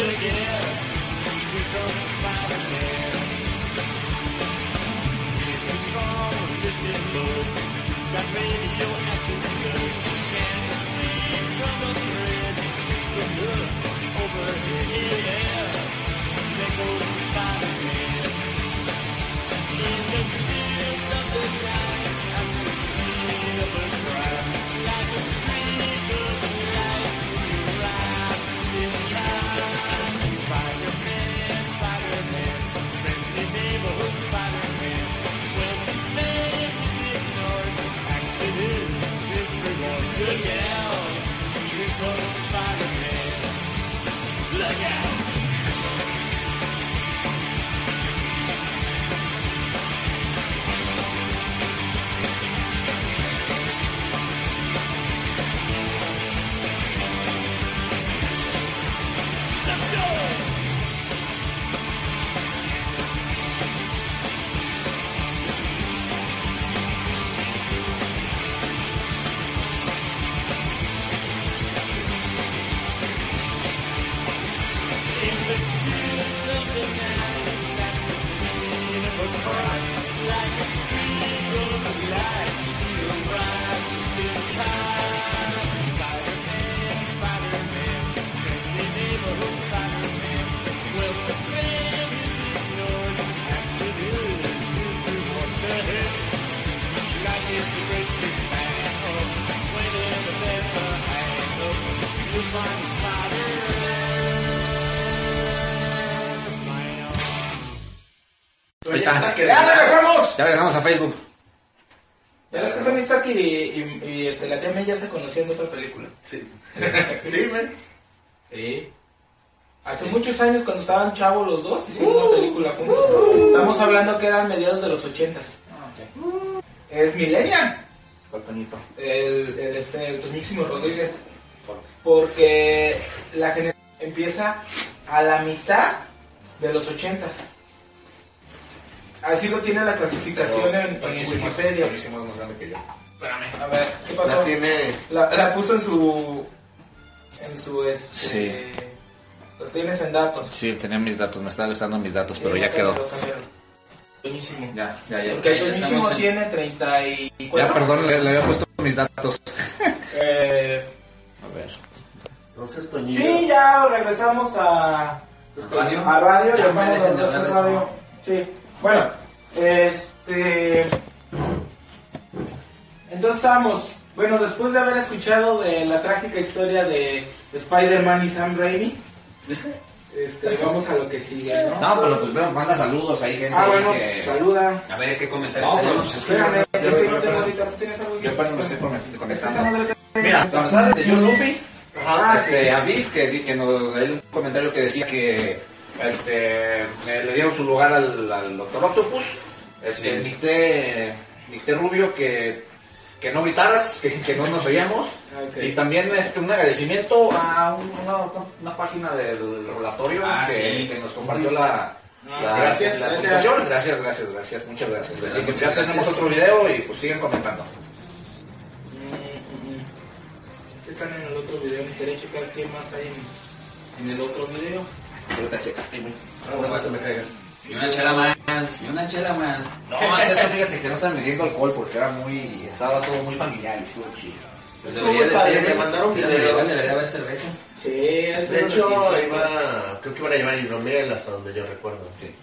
will. Here comes Spider-Man. This is strong, this is bold. Can't
from thread. Over
here. There goes Spider-Man. Ahí estaban chavos los dos, hicieron una película juntos. Estamos hablando que eran mediados de los ochentas. Es Millennial. ¿Cuál Toñito? El, el, este, el Toñísimo Rodríguez. Porque la generación empieza a la mitad de los ochentas. Así lo tiene la clasificación en, en Wikipedia.
es más grande que yo.
Espérame, a ver, ¿qué pasó?
La tiene.
La, la puso en su. En su. Este, Los tienes en datos.
Sí, tenía mis datos, me estaba listando mis datos, pero ya quedó.
Buenísimo.
Ya, ya, ya.
Ya
buenísimo tiene 34.
Ya, perdón, le, le había puesto mis datos.
Eh,
A ver.
Entonces, Toñito.
sí, ya regresamos a,
Radio.
a radio.
Ya
estamos radio.
eso.
Sí. Bueno, este. Entonces estábamos. Bueno, después de haber escuchado de la trágica historia de Spider-Man y Sam Raimi, este, vamos a lo que sigue, ¿no?
No, pero pues bueno, manda saludos ahí, gente.
Ah, bueno,
que-
pues, saluda.
A ver qué comentarios
No, pues,
Espérame,
yo-
es que no tengo ahorita. ¿Tú tienes algo?
Yo apenas me estoy conectando.
madre te-
Mira, cuando sabes de John Luffy,
Ah,
este,
sí.
a Biff, que, que nos, hay un comentario que decía que este, le, le dieron su lugar al, al Doctor Octopus. Este,
Sí.
Nicté, Nicté Rubio que, que no gritaras, que, que no nos oíamos.
Ok.
Y también este, un agradecimiento a un- una, una página del relatorio
Ah,
que,
sí.
que nos compartió la, la,
Gracias,
la
gracias.
Gracias, gracias, gracias, muchas gracias. Así que
Muchas
ya tenemos otro video y pues siguen comentando.
Mm, mm, están en el otro video. Necesitaría checar qué más hay en, en el otro video.
Ahorita checas.
Ah, no te me caigas.
Y una chela más, y una chela más.
No, hasta eso fíjate que no están midiendo alcohol porque era muy, estaba todo muy familiar y estuvo chido.
Pues debería de
padre,
ser.
me mandaron
Sí,
videos.
igual debería haber cerveza.
Sí, es
De hecho,
15.
iba, creo que iban a llevar hidromiel hasta donde yo recuerdo.
Sí.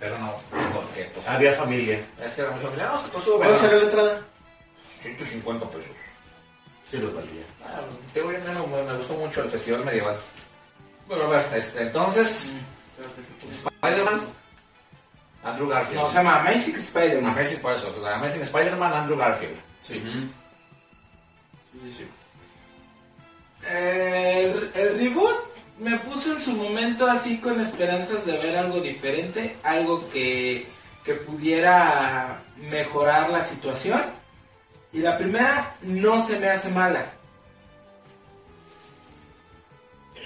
Pero no, porque pues,
Había familia.
es que era muy familiar. No, pues estuvo
¿Cuánto salió la entrada?
150 pesos.
Sí, los valía.
Ah, te voy a- me, me gustó mucho el festival medieval. Bueno, a ver, este, entonces, Spider-Man, Andrew Garfield.
No, se llama Amazing Spider-Man.
Amazing, por eso, o sea, Amazing Spider-Man, Andrew Garfield.
Sí.
El, el reboot me puso en su momento así con esperanzas de ver algo diferente, algo que, que pudiera mejorar la situación. Y la primera no se me hace mala.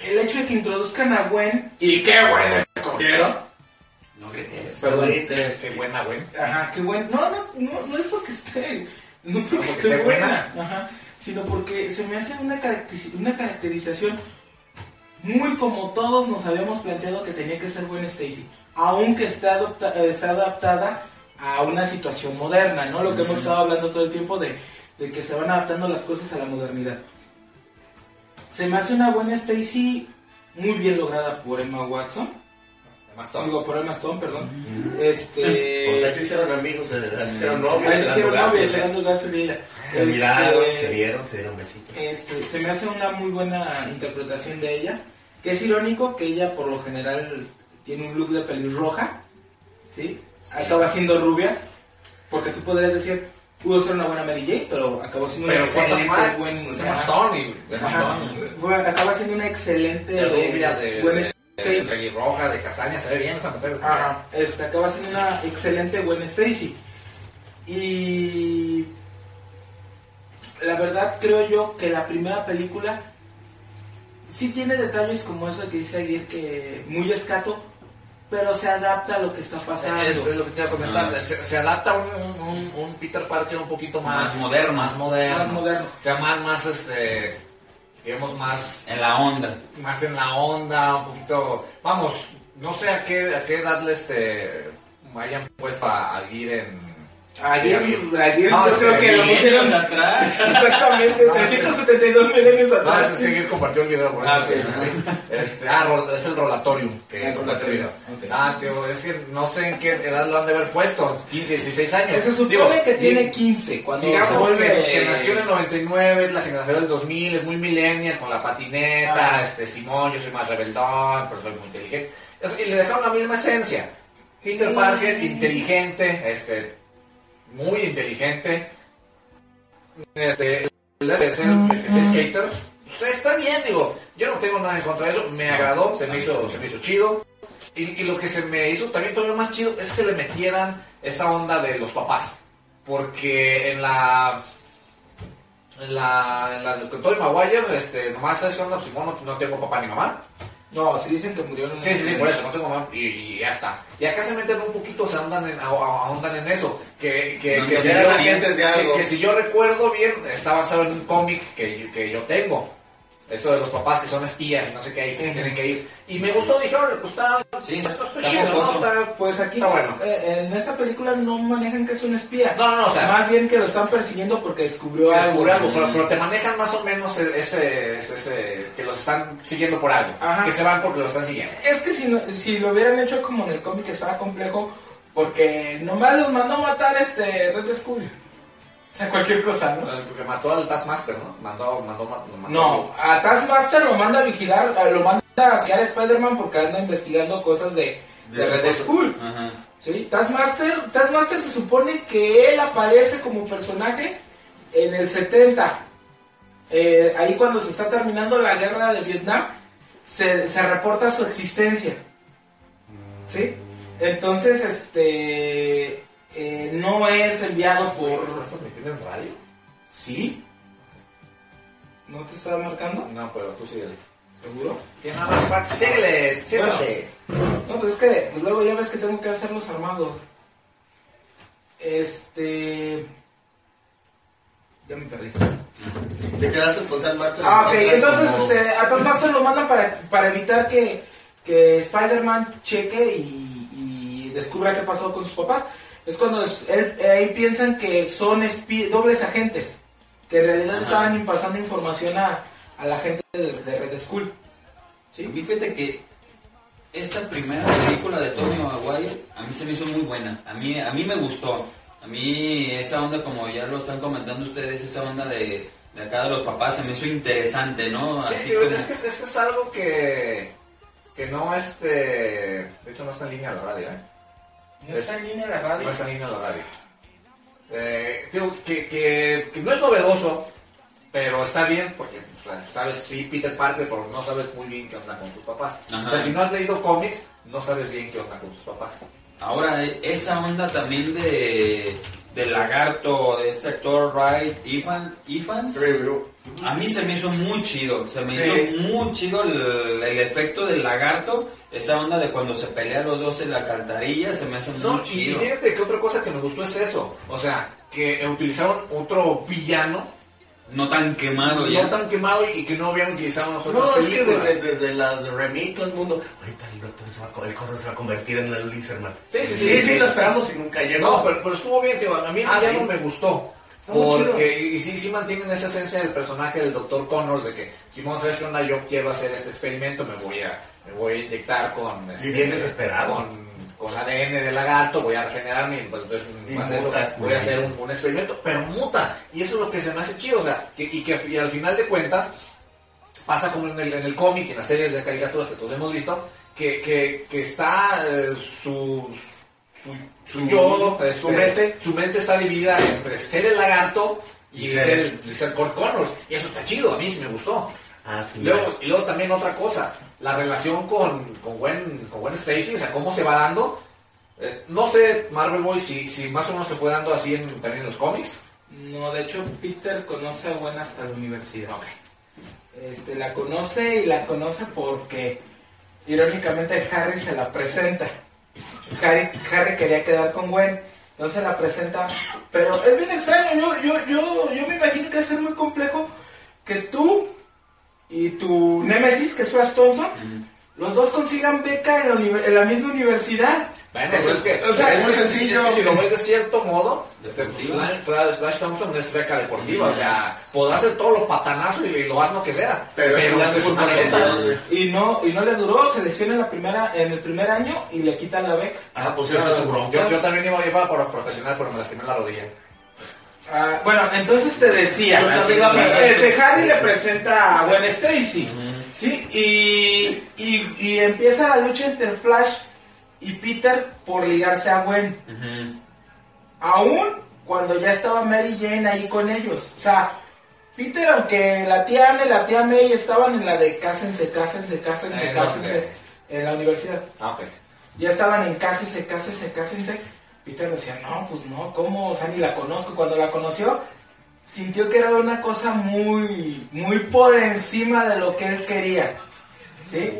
El hecho de que introduzcan a Gwen, y qué Gwen escogieron.
No grites.
Perdón.
Ahorita,
Qué buena, güey.
Ajá, qué bueno. No, no, no, no es porque esté. No porque,
porque
esté buena.
buena.
Ajá. Sino porque se me hace una, caracteriz- una caracterización muy como todos nos habíamos planteado que tenía que ser Gwen Stacy. Aunque está, adopta- está adaptada a una situación moderna, ¿no? Lo que hemos estado hablando todo el tiempo de, de que se van adaptando las cosas a la modernidad. Se me hace una buena Stacy muy bien lograda por Emma Watson.
Todo.
Digo, por Emma Stone, perdón. Este.
O sea, se hicieron amigos, se se hicieron novios.
Ahí se
se
hicieron novios,
lugar,
Garfield y ella.
Se miraron,
Este,
se vieron, se dieron besitos.
este, se me hace una muy buena interpretación de ella. Que es irónico que ella, por lo general, tiene un look de pelirroja. ¿Sí? Acaba siendo rubia. Porque tú podrías decir, pudo ser una buena Mary Jane, pero acabó siendo
Pero
una excelente buen.
Stone y.
Fue- acaba siendo una excelente.
De rubia, de,
buen Stacy.
pelirroja, de castaña, se ve bien esa mujer.
Ajá, este, acaba siendo una excelente buena Stacy. Y la verdad creo yo que la primera película sí tiene detalles como eso que dice Aguirre que muy escato, pero se adapta a lo que está pasando.
Es, es lo que te iba a comentar.
Ah.
Se, se adapta a un, un, un Peter Parker un poquito más,
Más moderno.
Más moderno.
Más moderno.
O sea, más, más, este, digamos, más,
En la onda.
más en la onda, un poquito. Vamos, no sé a qué, a qué darle este. Hayan puesto a, a en.
Ayer, ayer
No,
yo creo
que
lo pusieron
atrás.
exactamente
No,
372 milenios
No,
atrás.
es que Gear compartió el video por
Ah.
Este, ah, es el Rolatorium que
El
compartió el.
Rolatorium.
Ah, tío, es que no sé en qué edad lo han de haber puesto. 15, 16 años.
Se supone
Digo,
que tiene 15 cuando
Digamos
vuelve
que, que nació en el 99, es la generación del 2000, es muy millennial, con la patineta,
Ah.
este, Simón, yo soy más rebeldón, pero soy muy inteligente. Y le dejaron la misma esencia. Peter Parker, inteligente, este, muy inteligente. Este, el de ser, de que sea skater, pues, está bien, digo, yo no tengo nada en contra de eso, me agradó, se me hizo, se me hizo chido. Y, y lo que se me hizo también todavía más chido es que le metieran esa onda de los papás. Porque en la. En la. En la de Tobey Maguire, este, nomás sabes que onda, pues, no, no tengo papá ni mamá.
No, si dicen que murió en un
Sí, sí, sí, por eso, no tengo mamá y, y ya está. Y acá se meten un poquito, se ahondan en, ahondan eso. Que, que, que, si yo,
de algo.
que si yo recuerdo bien, está basado en un cómic que, que yo tengo. Eso de los papás que son espías y no sé qué, y que se tienen que ir. Y me gustó, dijeron, pues está,
Sí,
esto está
está
chido, ¿no? Está-
Pues aquí,
Está bueno.
eh, en esta película no manejan que es un espía.
No, no, no, o sea,
Más bien que lo están persiguiendo porque descubrió algo.
algo, pero, pero te manejan más o menos e- ese, ese, ese- que los están siguiendo por algo,
Ajá.
que se van porque los están siguiendo.
Es que si, no- si lo hubieran hecho como en el cómic estaba complejo, porque nomás los mandó a matar este Red Skull. O sea, cualquier cosa, ¿no?
Porque mató al Taskmaster, ¿no? Mandó, mandó, mandó, mandó-
No, a Taskmaster lo manda a vigilar, a- lo manda a asquear a Spider-Man porque anda investigando cosas de, de
De
Red Skull.
Ajá.
¿sí? Taskmaster, Taskmaster se supone que él aparece como personaje en el 70. Eh, ahí cuando se está terminando la guerra de Vietnam, se, se reporta su existencia. ¿Sí? Entonces, este... eh, no es enviado por...
¿Estás transmitiendo en radio?
¿Sí? ¿No te estaba marcando?
No, pero tú síguele.
¿Seguro?
¿Quién nada más? Pat? Síguele, síguele.
No, pues es que pues luego ya ves que tengo que hacerlos armados. Este... Ya me perdí.
Te quedaste con Tal Marta.
Ah, ok, entonces este, a Taskmaster lo mandan para, para evitar que, que Spider-Man cheque y, y descubra qué pasó con sus papás. Es cuando es- él, ahí piensan que son espi- dobles agentes, que en realidad
Ajá.
estaban pasando información a, a la gente de, de Red Skull.
Sí, fíjate que esta primera película de Tony Maguire a mí se me hizo muy buena. A mí, a mí me gustó. A mí esa onda, como ya lo están comentando ustedes, esa onda de, de acá de los papás se me hizo interesante, ¿no?
Sí,
Así
tío,
como-
es, que, es que es algo que, que no este, de hecho no está en línea la radio, ¿eh?
¿No está en línea la radio?
No está en línea la radio. Eh, digo, que, que, que no es novedoso, pero está bien porque sabes, sí, Peter Parker, pero no sabes muy bien qué onda con sus papás.
Ajá.
Sea, si no has leído cómics, no sabes bien qué onda con sus papás.
Ahora, e- esa onda también de, de lagarto, de este actor Wright Evans a mí se me hizo muy chido, se me
Sí.
hizo muy chido el, el efecto del lagarto, esa onda de cuando se pelean los dos en la alcantarilla, se me hace muy
No, y
chido.
fíjate que otra cosa que me gustó es eso. O sea, que utilizaron otro villano,
No tan quemado ya.
no tan quemado y, que no habían utilizado otras
No, es que
películas.
desde, desde las de Remy, todo el mundo. Ahorita el doctor se va a, co- el correo se va a convertir en el Lizardman.
Sí, sí, sí,
Sí,
sí.
sí, lo esperamos y nunca llegó.
No, pero, pero estuvo bien, tío. A mí el
Ah, sí.
me gustó. Porque, y sí, sí mantienen esa esencia del personaje del Dr. Connors, de que, Simón, ¿sabes qué onda? Yo quiero hacer este experimento, me voy a, me voy a inyectar con... este,
Y bien desesperado.
Con, con ADN de lagarto, voy a regenerarme, y pues, entonces, voy a hacer-
muta,
voy a hacer un, un experimento, pero muta. Y eso es lo que se me hace chido, o sea, que, y que y al final de cuentas, pasa como en el, en el cómic, en las series de caricaturas que todos hemos visto, que, que, que está eh, su, su, su yo, este,
su mente.
su mente está dividida entre ser el lagarto y,
Y
ser,
ser-
el- y ser Kurt Connors. Y eso está chido, a mí sí me gustó.
Ah, sí.
Luego, y luego también otra cosa, la relación con, con Gwen, con Gwen Stacy, o sea, cómo se va dando. Eh, no sé, Marvel Boy, si, si más o menos se fue dando así en, también en los cómics.
No, de hecho Peter conoce a Gwen hasta la universidad. Este, la conoce y la conoce porque irónicamente Harry se la presenta. Harry, Harry quería quedar con Gwen, entonces la presenta, pero es bien extraño, yo, yo, yo, yo me imagino que va a ser muy complejo que tú y tu Nemesis, que es Flash Thompson, los dos consigan beca en la, uni- en la misma universidad.
Bueno,
Eso
pues
es-
que,
o sea,
es,
muy sencillo.
es que si lo ves de cierto modo, este, pues. Flash, Flash- Flash Thompson es beca deportiva, o sea, podrá hacer todos los patanazos y lo asno que sea,
Pero eso hace
es
americano.
Y no, y no le duró, se lesiona en la primera, en el primer año y le quitan la beca.
Ah, pues esa es su bronca.
Yo, yo también iba a llevar por profesional, pero me lastimé la rodilla.
Ah, bueno, entonces te decía, sí, Harry le presenta a Gwen Stacy, ¿sí? Y, y, y empieza la lucha entre Flash y Peter por ligarse a Gwen, aún cuando ya estaba Mary Jane ahí con ellos. O sea, Peter, aunque la tía Anne y la tía May estaban en la de cásense, cásense, cásense,
Eh, no,
cásense, en la universidad.
Ah,
ya estaban en cásense, cásense, cásense. Peter decía, no, pues no, ¿cómo? O sea, ni la conozco. Cuando la conoció, sintió que era una cosa muy, muy por encima de lo que él quería. ¿Sí?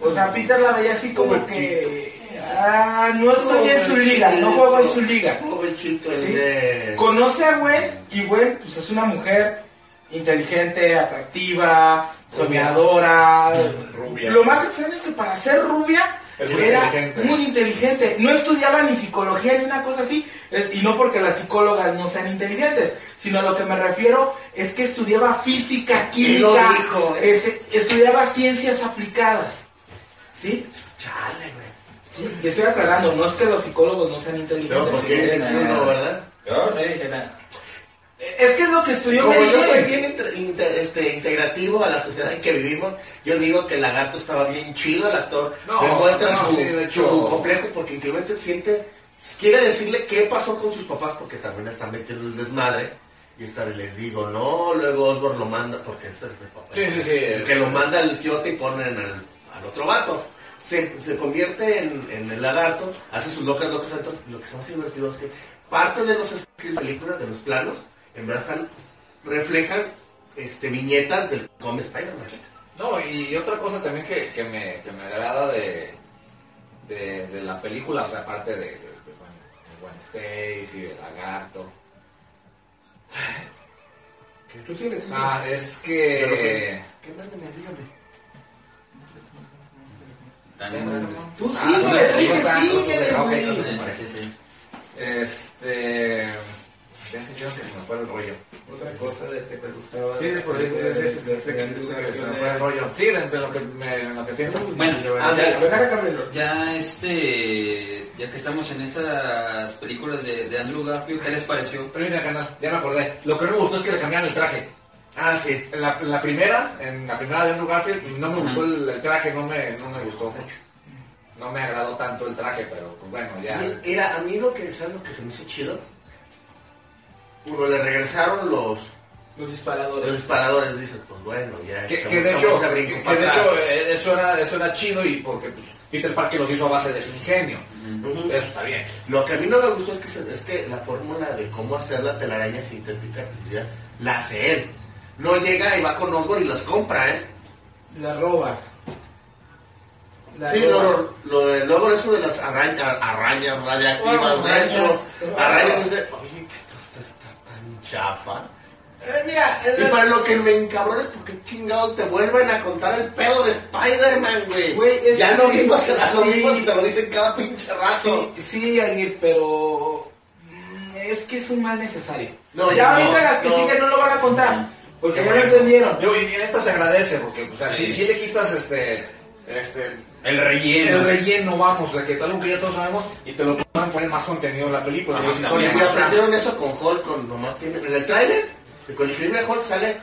O sea, Peter la veía así como que, ah, no estoy en su liga, no juego en su liga. Sí.
de...
Conoce a Gwen y Gwen, pues es una mujer inteligente, atractiva, soñadora.
Rubia.
Lo más extraño es que para ser rubia
Es muy
era
inteligente.
muy inteligente. No estudiaba ni psicología ni una cosa así. Es- y no porque las psicólogas no sean inteligentes, sino a lo que me refiero es que estudiaba física,
Y lo
química,
dijo, ¿eh?
este, estudiaba ciencias aplicadas. ¿Sí?
Chale, güey.
Sí, y estoy aclarando, no es que los psicólogos no sean inteligentes.
No, porque es.
Yo no dije nada.
Es que es lo que estudió
Como yo soy bien inter- inter- este, integrativo a la sociedad en que vivimos, yo digo que el lagarto estaba bien chido, el actor
No,
demuestra
no,
su,
sí, de hecho-
su complejo porque inclusive siente, quiere decirle qué pasó con sus papás porque también están metiendo el desmadre. Y esta vez les digo, no, luego Osborne lo manda, porque ese es el papá.
Sí, sí, sí.
El que lo manda al quiote y ponen al, al otro vato. Se, se convierte en, en el lagarto, hace sus locas, locas, entonces lo que me hace divertido es que parte de los películas, de los planos, en verdad están, reflejan este, viñetas del cómic Spider-Man.
No, y otra cosa también que, que, me, que me agrada de, de, de la película, o sea, aparte de, de, de Gwen Stacy, de Lagarto.
Que tú sí, sí.
Ah, es
Pero
que...
¿Qué más me dígame?
Tú
Ah,
sí,
no,
sí,
sí.
Este... Ya se quiero que se me fuera el rollo.
Otra cosa de que te gustaba.
Sí, por eso es- se me fuera el rollo. Sí, de de lo que, me, de lo que pienso.
Bueno,
Ah,
ya, este, ya que estamos en estas películas de, de Andrew Garfield, ¿qué les pareció?
Pero mira, canal, ya me acordé. Lo que no me gustó es que le cambiaron el traje.
Ah, sí.
En la, en la primera, en la primera de Andrew Garfield, no me gustó el, el traje, no me, no me gustó mucho. No me agradó tanto el traje, pero pues bueno, ya.
Mira, a mí lo que, ¿sabes lo que se me hizo chido? Uno, le regresaron los,
Los
los
disparadores.
disparadores, dices, pues bueno, ya.
Que, que de hecho, que, que de hecho eh, eso, era, eso era chido y porque pues, Peter Parker los hizo a base de su ingenio. Eso está bien.
Lo que a mí no me gustó es que, se- es que la fórmula de cómo hacer la telaraña sintética artificial la hace él. No llega y va con Osborne y las compra, ¿eh?
La roba. La
Sí, lo, lo de, luego eso de las arañas, arañas radiactivas
Oh,
dentro.
arañas.
Arañas chafa.
Eh, mira,
Y
las-
para lo que me encabrona es porque chingados te vuelven a contar el pedo de Spider-Man, güey.
Güey, es
Ya
que-
lo vimos, lo
sí.
vimos y te lo dicen cada pinche rato.
Sí, sí, Aguirre, pero mm, es que es un mal necesario.
No,
ya
no,
ahorita las que
no.
siguen no lo van a contar, porque ya lo entendieron.
Yo, y esto se agradece porque, o sea, si, si le quitas este. este
El relleno.
el relleno, vamos, o sea, que algo que ya todos sabemos y te lo pueden poner más contenido en la película.
Ah, sí, también.
aprendieron eso con Hulk, con nomás tiene... En el tráiler, con el increíble Hulk sale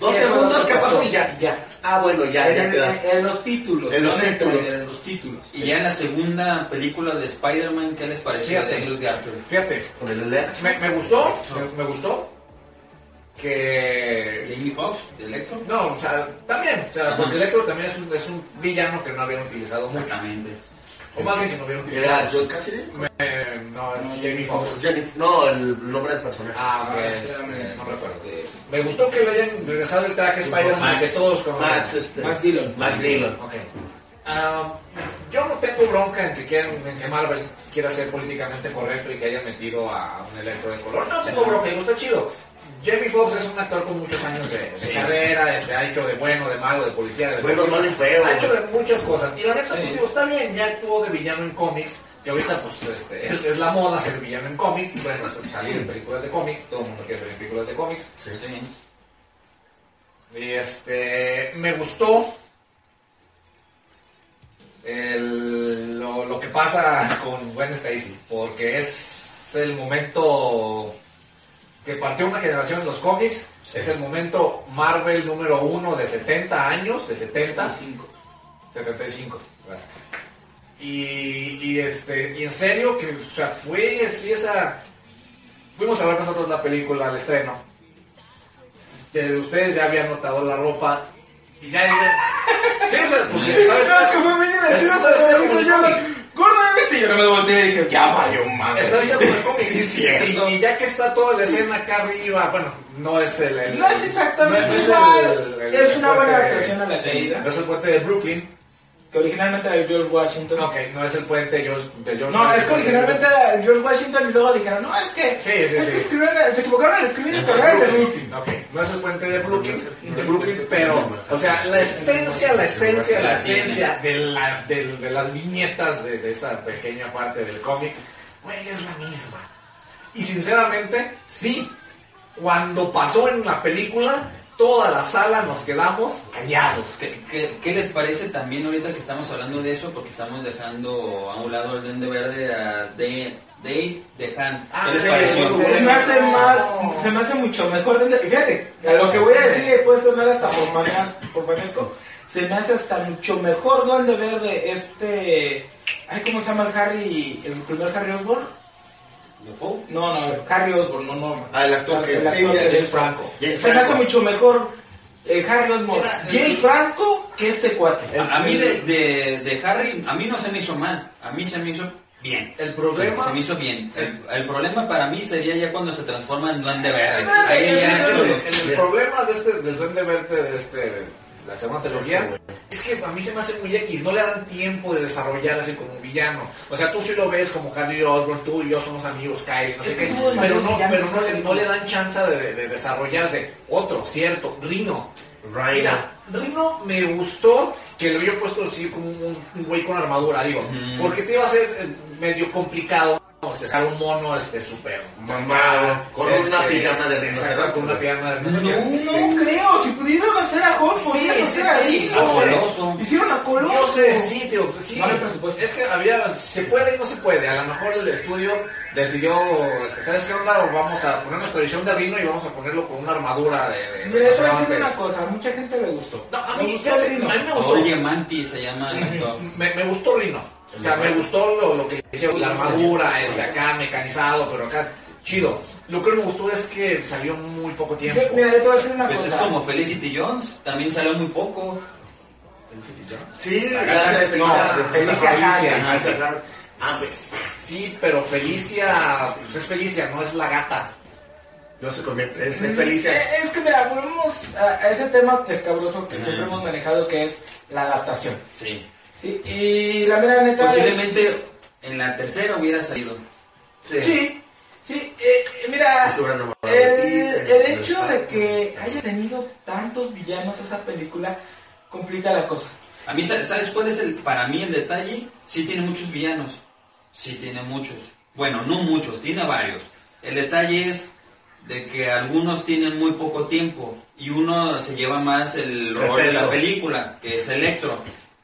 dos
Sí,
segundos que pasó y ya.
ya.
Ah, bueno, ya, ya
en,
quedaste.
en- en los títulos.
En los
no
títulos.
En los títulos.
Y ya en la segunda película de Spider-Man, ¿qué les pareció
Fíjate.
de Andrew Garfield?
Fíjate,
Con el Electro.
me, me gustó, me, me gustó que
Jamie Foxx, de Electro.
No, o sea, también, o sea,
Ajá.
porque Electro también es un, es un villano que no habían utilizado mucho.
Exactamente.
O más bien que no habían utilizado.
¿Era John Cassidy?
Eh, no, es Jamie Foxx.
No, el nombre del personaje.
Ah,
Ah,
este,
espérame.
no recuerdo. Me gustó que le hayan regresado el traje Spider-Man que todos conocemos.
Max, este...
Max Dillon.
Max Dillon.
Ok. Ah, yo no tengo bronca en que, quieran, en que Marvel quiera ser políticamente correcto y que haya metido a un electro de color. No tengo bronca, digo, está chido. Jamie Foxx es un actor con muchos años de, de carrera, este, ha hecho de bueno, de malo, de policía, de
Bueno, malo y feo.
Ha hecho de muchas cosas. Y la neta,
Sí.
pues, digo, está bien, ya actuó de villano en cómics, que ahorita pues este, es, es la moda ser villano en cómics, bueno, salir en películas de cómics, todo el mundo quiere salir en películas de cómics.
Sí.
Y este, me gustó el- lo, lo que pasa con Gwen Stacy, porque es el momento que partió una generación en los cómics, es el momento Marvel número uno de 70 años, de 70, 75, gracias. Y, y, este, y en serio, que o sea, fue así esa... Fuimos a ver nosotros la película al estreno. Que ustedes ya habían notado la ropa. Y ya... Sí, o sea, porque... ¿sabes?
¿Sabes que fue muy divertido?
Es- es-
Cuando yo, no me volteé y dije, ya valió madre.
Está hecha como el cómic.
Sí, cierto.
Y, ya que está toda la escena acá arriba, bueno, no es el... el-
No es exactamente
no es
igual.
el- el-
es una buena adaptación a la caída.
No es el puente de Brooklyn,
que originalmente era de George Washington.
Ok, no es el puente de George, de George
No, es que originalmente era George Washington y luego dijeron, no, es que,
Sí, sí,
es
sí.
que escribieron- se equivocaron al escribir el de Brooklyn.
Ok, no es el puente de Brooklyn, de Brooklyn, pero, o sea, la esencia, la esencia, la esencia de, la, de, de las viñetas de, de esa pequeña parte del cómic, güey, es la misma. Y sinceramente, sí, cuando pasó en la película, toda la sala nos quedamos callados.
¿Qué, qué, qué les parece también ahorita que estamos hablando de eso? Porque estamos dejando a un lado el Duende Verde a Dave, Dave DeHaan.
Ah,
¿Qué les
sí,
pareció?
sí,
Se me hace más, se me hace mucho mejor. desde- Fíjate, a lo que voy a decir y puede sonar hasta por manías, por manesco, se me hace hasta mucho mejor Duende Verde este, ay, ¿cómo se llama el Harry, el primer Harry Osborn?
¿Defoe?
No, no, Harry Osborn, no, no.
Ah, el actor que-
El
sí,
actor que-
James Franco.
James
Se me hace mucho mejor eh, Harry Osborn, James Franco que este cuate.
A, a mí de, de, de Harry, a mí no se me hizo mal, a mí se me hizo bien.
El problema-
Se me hizo bien. El, el problema para mí sería ya cuando se transforma en Duende Verde.
El, el problema de este, del Duende Verde de este, la segunda trilogía es que a mí se me hace muy X, no le dan tiempo de desarrollarse como villano. O sea, tú sí lo ves como Harry Osborn, tú y yo somos amigos, Kyle, no sé qué, pero no, pero no, le, no le dan chance de, de- de desarrollarse. Otro, cierto, Rino. Mira, Rino me gustó que lo hubiera puesto así como un, un güey con armadura, digo, porque te iba a ser eh, medio complicado o sea, sacar un mono este súper
Mamado, con
Este,
una pijama de rinoceronte.
con una pijama de
No,
rinoceronte.
no creo, si pudieron hacer a Hulk,
Sí, sí, sí,
a.
Coloso.
Hicieron a Coloso.
Yo sé, sí, tío, sí.
No hay presupuesto.
Es que había, se puede y no se puede. A lo mejor el estudio decidió, este, ¿sabes qué onda? Vamos a poner nuestra edición de Rino y vamos a ponerlo con una armadura de... de-
Mira, te voy a decir
de-
una cosa, a mucha gente le gustó.
No, a
Me
mí,
gustó
fíjate,
Rhino.
a mí me gustó.
Oye, Manti se llama el actor.
Me, me gustó Rino. O sea, me gustó lo, lo que hicieron, la armadura, este acá mecanizado, pero acá chido. Lo que no me gustó es que salió muy poco tiempo.
Yo- mira, yo te voy a decir una
Pues es
cosa.
como Felicity Jones, también salió muy poco.
Sí,
La
de Felicia.
no,
de
Felicia
Felicia.
Felicia.
Ah, pues,
Sí, pero Felicia, pues es Felicia, no es la gata.
No se convierte, es es Felicia.
Eh, Es que mira, volvemos a, a ese tema escabroso que siempre hemos manejado, que es la adaptación.
Sí.
Sí, y la mera neta es-
Posiblemente en la tercera hubiera salido.
Sí, sí, eh, eh, mira, el, hecho de que haya tenido tantos villanos esa película complica la cosa.
A mí, sa- ¿sabes cuál es el, para mí el detalle? Sí tiene muchos villanos. Sí tiene muchos. Bueno, no muchos, tiene varios. El detalle es de que algunos tienen muy poco tiempo y uno se lleva más el rol de la película, que es Electro.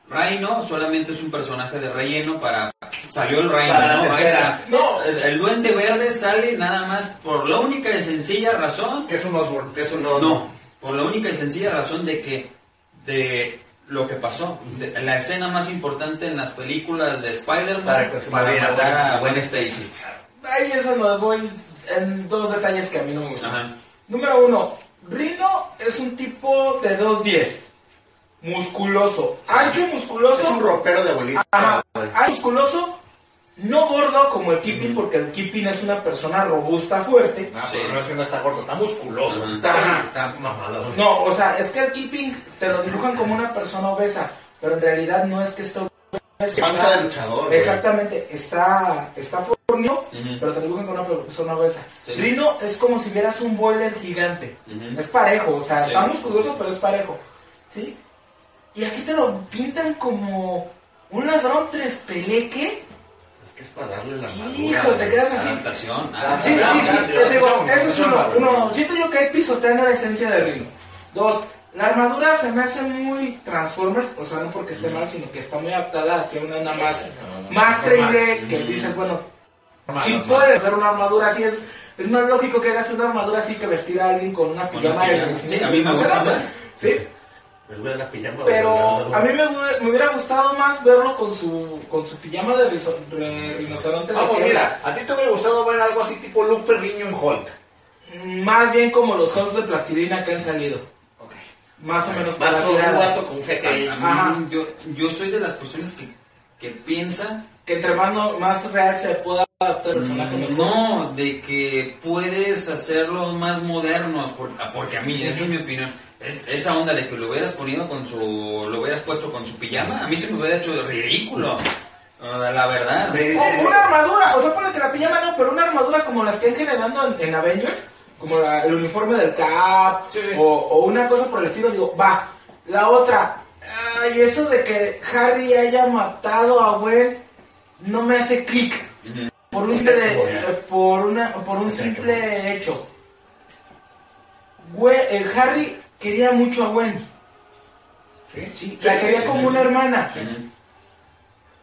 Rhino solamente es un personaje de relleno para... Salió el
Para la
¿no? El, el Duende Verde sale nada más por la única y sencilla razón
Que es un Osborn.
Es un no.
no, por la única y sencilla razón de que de lo que pasó, de- la escena más importante en las películas de
Para
Spider-Man
que se
para
moviera,
matar a
bueno,
Gwen
bueno.
Stacy.
Ahí es donde voy en dos detalles que a mí no me gustan. Número uno, Rino es un tipo de 2'10, musculoso, ancho, musculoso.
Es un ropero de abuelita.
Ajá, ah, musculoso, no gordo como el Kipping, porque el Kipping es una persona robusta, fuerte.
No,
Sí.
pero no es que no está gordo, está musculoso.
Está, está mamado.
No, o sea, es que el Kipping te lo dibujan como una persona obesa, pero en realidad no es que esté obesa.
Panza de luchador. güey.
Exactamente, está, está fornido, pero te lo dibujan como una persona obesa.
Sí.
Rino es como si vieras un boiler gigante. Es parejo, o sea, está
Sí.
musculoso, pero es parejo. ¿Sí? Y aquí te lo pintan como un ladrón trespeleque.
Es que es para darle la armadura.
Hijo, te
güey.
quedas así.
Adaptación. ah,
Sí, sí,
Ah,
sí,
ah,
te digo, eso es uno. uno. Siento yo que hay pisoteando la esencia de Rino. Dos, la armadura se me hace muy Transformers, o sea, no porque esté mal, sino que está muy adaptada hacia una nada más, más creíble que dices, bueno, si puedes hacer una armadura así, es, es más lógico que hagas una armadura así que vestir a alguien con una pijama
una
de.
Sí, a mí me gusta más.
Sí,
El güey de la pijama.
pero a mí me, hubiera- me hubiera gustado más verlo con su, con su pijama de rizo- de rinoceronte.
Vamos,
piel.
mira, a ti te hubiera gustado ver algo así tipo Luke Ferriño en Hulk.
Más bien como los Hulks de plastilina que han salido. Más o menos
Más
para
con un guato con CGI.
Yo, yo soy de las personas que, que piensa
Que entre más, no- más real se pueda adaptar el personaje mejor.
no de que puedes hacerlos más modernos por- ah, porque a mí esa es mi opinión Es- esa onda de que lo hubieras ponido con su, lo hubieras puesto con su pijama, a mí se me hubiera hecho ridículo. La verdad.
O una armadura, o sea, pone que la pijama no, pero una armadura como las que han generando en, en Avengers, como la- el uniforme del Cap,
Sí, sí.
O, o una cosa por el estilo, digo, va. La otra, ay, eso de que Harry haya matado a Gwen no me hace clic. Por un, simple, eh, por una, por un simple hecho. Gwen- eh, Harry quería mucho a Gwen.
Sí,
Sí, la quería como una hermana.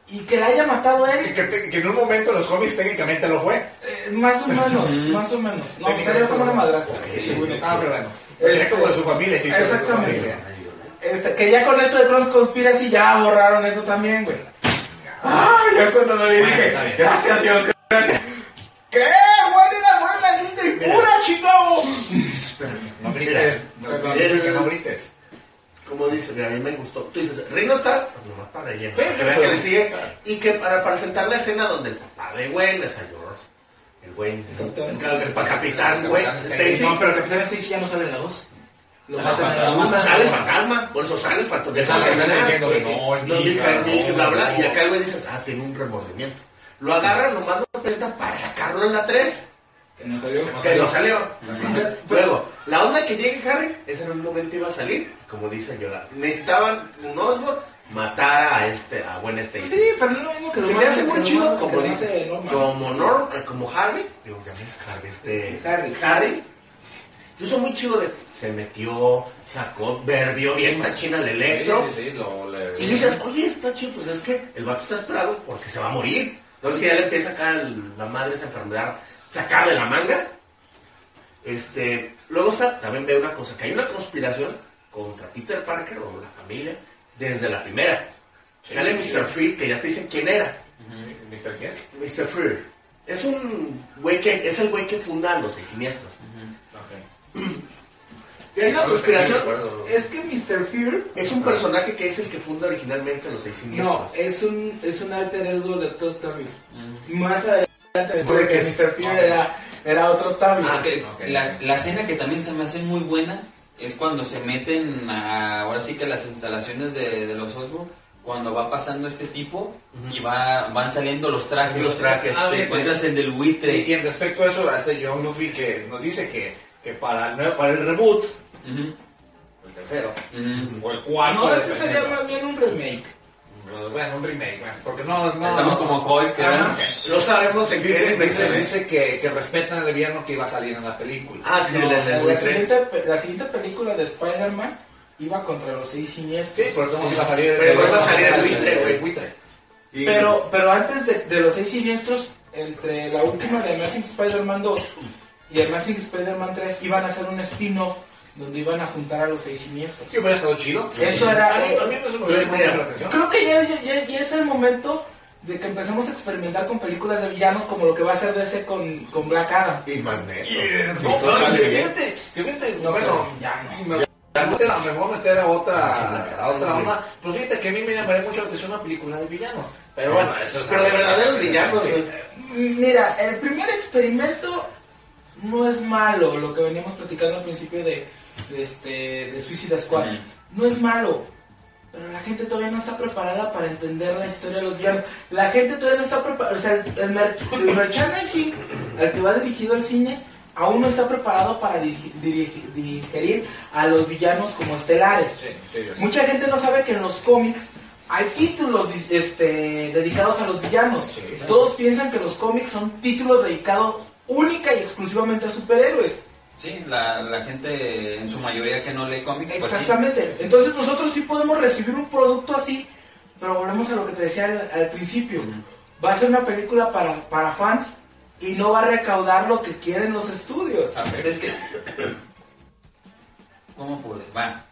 Y que la haya matado él,
Que, que- que en un momento en los cómics técnicamente lo fue.
Eh, más o menos, más o menos. No, salió como una madrastra.
Sí,
según
sí,
esto.
Ah, pero bueno.
Este-
Es como de su familia, sí,
Exactamente.
familia.
Este, que ya con esto de Cross Conspiracy ya borraron eso también, güey. Ah, ya cuando lo vi
Bueno,
dije, gracias Dios, gracias. ¿Qué? Era linda y pura, chingado.
No grites,
Mira,
no, dice que no grites.
Como dice, mira, a mí me gustó. Tú dices, Ringo Starr, pues nomás para relleno. Para que vean
pero-
que le sigue. Y que para presentar la escena donde el papá de Gwen, o sea, George, el Gwen, el, el, el capitán Gwen, Stacy,
No, pero Capitán Stacy ya no sale en la 2. Lo
Sale
matan en la
fantasma.
una.
sale el fantasma, por eso sale el fantasma.
Sale- diciendo que no,
No,
hija,
hija, mi hija,
no,
bla. Y acá el güey dices, ah, tiene un remordimiento. Lo agarran, nomás lo presentan para sacarlo en la 3.
Que no salió.
Que no salió. Luego, la onda que llegue Harry, ese en un momento iba a salir, como dice Yola. Necesitaban un Osborn matar a este, a Gwen Stacy.
Sí, pero no es lo mismo que lo
Se me hace muy chido, como dice, como Norm, como Harry, digo, ya es Harry, este,
Harry.
Harry, se hizo muy chido de, se metió, sacó, verbió bien machina al electro,
Sí, sí, sí, lo, le-
y dices, oye, está chido, pues es que el vato está esperado porque se va a morir. Entonces que ya le empieza acá el- la madre esa enfermedad sacada de la manga. Este, luego está, también ve una cosa, que hay una conspiración contra Peter Parker o la familia desde la primera. Sale Mr. Freer, que ya te dicen quién era.
¿Mr. quién?
Mr. Freer. Es un güey que, es el güey que funda los seis siniestros.
Ok.
Y hay una conspiración.
Es que Mr. Fear
es un personaje que es el que funda originalmente los seis siniestros.
No, es un, es un alter ego de Todd.
Ujú.
Más adelante descubre que Mr. Fear era, era otro Tavis.
Ah,
la, la escena que también se me hace muy buena es cuando se meten a, ahora sí que las instalaciones de, de los Osborn, cuando va pasando este tipo y va, van saliendo los trajes.
Los trajes.
Te
Ah, bien,
encuentras el del buitre.
Y, y en respecto a eso, a este John Luffy que nos dice que, que para, el, nuevo- para el reboot, el tercero, o el cuarto,
no, este sería más bien un remake.
Bueno, un remake, bueno, porque no... no
Estamos como Coy, que.
No sabemos qué
Dice,
es.
dice que, que respetan el villano que iba a salir en la película.
Ah, sí,
No, la, siguiente, pe- la siguiente película de Spider-Man iba contra los seis siniestros.
Sí, porque cómo iba a salir...
Pero iba a salir el buitre, güey.
buitre.
Y-
Pero, pero antes de, de los seis siniestros, entre la última de Amazing Spider-Man 2 y Amazing Spider-Man 3, iban a hacer un spin-off donde iban a juntar a los seis siniestros.
Sí, hubiera estado chido.
Eso era-
A mí, a mí eso me hubiera llamado mucho la atención.
Creo que ya, ya, ya- ya es el momento de que empecemos a experimentar con películas de villanos como lo que va a hacer DC con, con Black Adam.
Y Magneto.
No,
Y todo sale
que
bien.
fíjate, que fíjate,
No,
bueno,
pero ya no.
me, me voy a meter, a otra, a otra onda. Pues fíjate que a mí me llamaría mucho la atención una película de villanos. Pero bueno, eso es
Pero de verdaderos villanos, güey.
Mira, el primer experimento no es malo, lo que veníamos platicando al principio de, de este, de Suicide Squad. No es malo, pero la gente todavía no está preparada para entender la historia de los villanos. La gente todavía no está preparada, o sea, el, el, mer- el merchandising al que va dirigido el cine aún no está preparado para digerir a los villanos como estelares.
Sí, sí.
Mucha gente no sabe que en los cómics hay títulos este, dedicados a los villanos. Todos piensan que los cómics son títulos dedicados única y exclusivamente a superhéroes.
Sí, la, la gente en su mayoría que no lee cómics, pues sí.
Exactamente. Entonces nosotros sí podemos recibir un producto así, pero volvemos a lo que te decía al, al principio. Va a ser una película para, para fans y no va a recaudar lo que quieren los estudios.
A ver, es que... ¿Cómo puede? Va.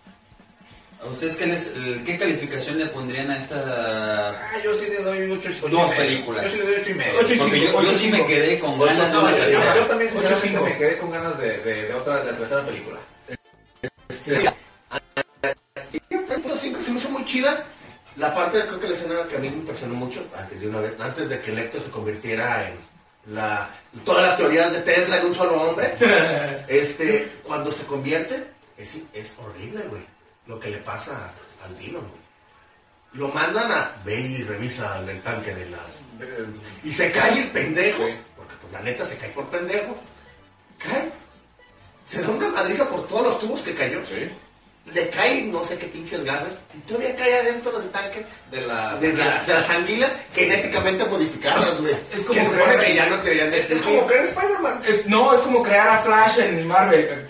¿A ustedes qué, les, el- qué calificación le pondrían a esta...?
Ah, yo sí le doy 8 y
Dos películas.
Yo sí le doy 8 y medio.
Ocho y
Porque
cinco,
yo, yo
ocho,
sí
cinco.
me quedé con
Ocho,
ganas de
no,
una tercera.
yo también
Ocho,
sinceramente
cinco.
me quedé con ganas de, de, de otra, de la tercera película.
Punto 5 se me hizo muy chida. La parte, creo que la escena que a mí me impresionó mucho, antes de una vez, antes de que Electro se convirtiera en la, todas las teorías de Tesla en un solo hombre, este, cuando se convierte, es, es horrible, güey. Lo que le pasa al Dino. Lo mandan a ve y revisa el tanque de las. Y se cae el pendejo. Porque pues la neta se cae por pendejo. Cae. Se da una madriza por todos los tubos que cayó.
Sí.
Le cae no sé qué pinches gases. Y todavía cae adentro del tanque
De la...
de, la- de las anguilas genéticamente modificadas, güey.
Es como
que
creer-
que ya no deberían de
Es como creer Spider-Man.
Es, no, es como crear a Flash en Marvel.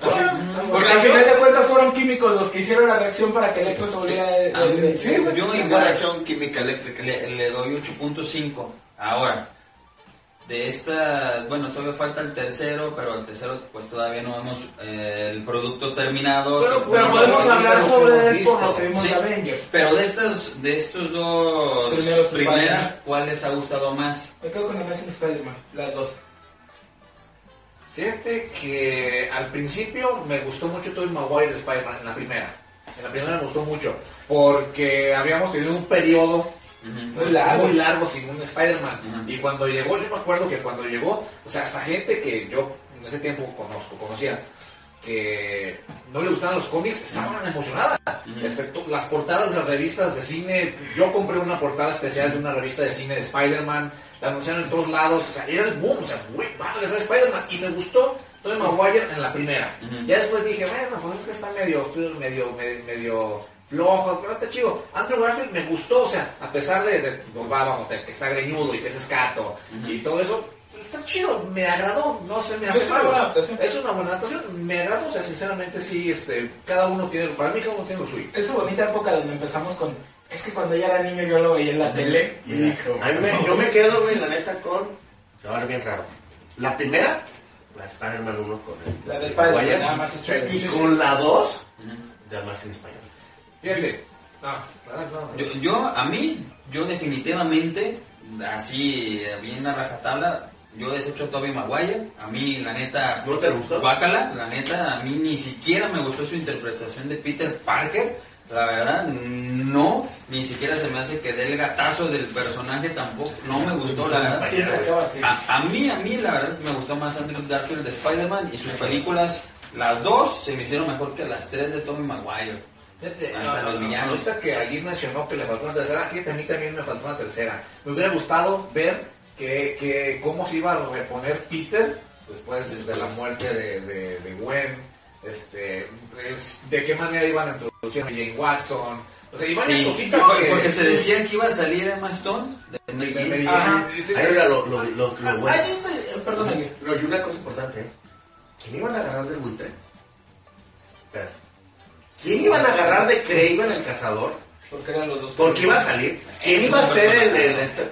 Porque al final de cuentas fueron químicos los que hicieron la reacción para que Electro se volviera... de- de- de-
Sí.
Yo
Una
igual.
reacción química eléctrica.
Le, le doy 8.5. Ahora, de estas, bueno, todavía falta el tercero, pero el tercero pues todavía no vemos eh, el producto terminado.
Pero,
que
pero
podemos
podemos
hablar.
sobre
hemos
él por
visto.
lo que vimos
Sí.
de Avengers.
Pero de estos, de estos dos
Primeros
primeras. ¿cuál les ha gustado más?
Me quedo con Amazing Spider-Man, las dos.
Fíjate que al principio me gustó mucho Tobey Maguire de Spider-Man en la primera. En la primera me gustó mucho. Porque habíamos tenido un periodo
Muy largo.
muy largo sin un Spider-Man. Y cuando llegó, yo me acuerdo que cuando llegó, o sea, hasta gente que yo en ese tiempo conozco, conocía, que no le gustaban los cómics, estaban emocionadas. Tú- las portadas de las revistas de cine, yo compré una portada especial de una revista de cine de Spider-Man, la anunciaron en todos lados, o sea, era el boom, o sea, muy padre esa de Spider-Man, y me gustó Tobey Maguire en la primera. Ya después dije, bueno, pues es que está medio, medio, medio, medio flojo, pero está chido. Andrew Garfield me gustó, o sea, a pesar de, de pues, va, vamos, de que está greñudo y que es escato
Ujú.
y todo eso, está chido, me agradó, no se me hace
Es una
malo.
buena adaptación.
Es una buena adaptación, me agradó, o sea, sinceramente sí, este, cada uno tiene, para mí cada uno tiene lo suyo.
Esa bonita época donde empezamos con... Es que cuando yo era niño yo lo veía en la tele y
Mira,
dijo...
a mí me- yo me quedo, güey, la neta, con. Se va a ver bien raro. La primera, la de Spider-Man 1 con el.
La de Spider-Man, más.
Y con la 2,
Ujú.
de Amazing Spider-Man.
Fíjate, no, la verdad, no,
Yo, yo, a mí, yo definitivamente, así, eh, bien a rajatabla, yo desecho a Tobey Maguire. A mí, la neta,
¿No te gustó?
Guácala, la neta, a mí ni siquiera me gustó su interpretación de Peter Parker. La verdad, no, ni siquiera se me hace que dé el gatazo del personaje tampoco. No me gustó, la verdad. A, a mí, a mí, la verdad, me gustó más Andrew Garfield de Spider-Man y sus películas, las dos, se me hicieron mejor que las tres de Tobey Maguire.
Fíjate,
Hasta los villanos.
Ahorita que allí mencionó que le faltó una tercera, fíjate, a mí también me faltó una tercera. Me hubiera gustado ver que, que cómo se iba a reponer Peter después de la muerte de, de, de Gwen, este, es- de qué manera iban a introducir a Jane Watson. O sea, y varias
Sí,
cositas
porque,
que-
porque se decía que iba a salir Emma Stone de Mary Jane.
Ajá.
Era lo, lo, lo, lo
Ah,
bueno.
hay Perdón.
No, y una cosa importante, ¿eh? ¿Quién iban a agarrar del buitre? Espera. ¿Quién iban a agarrar de Craven el cazador?
Porque eran los dos.
Porque iba a salir. ¿Quién iba a ser el, el este?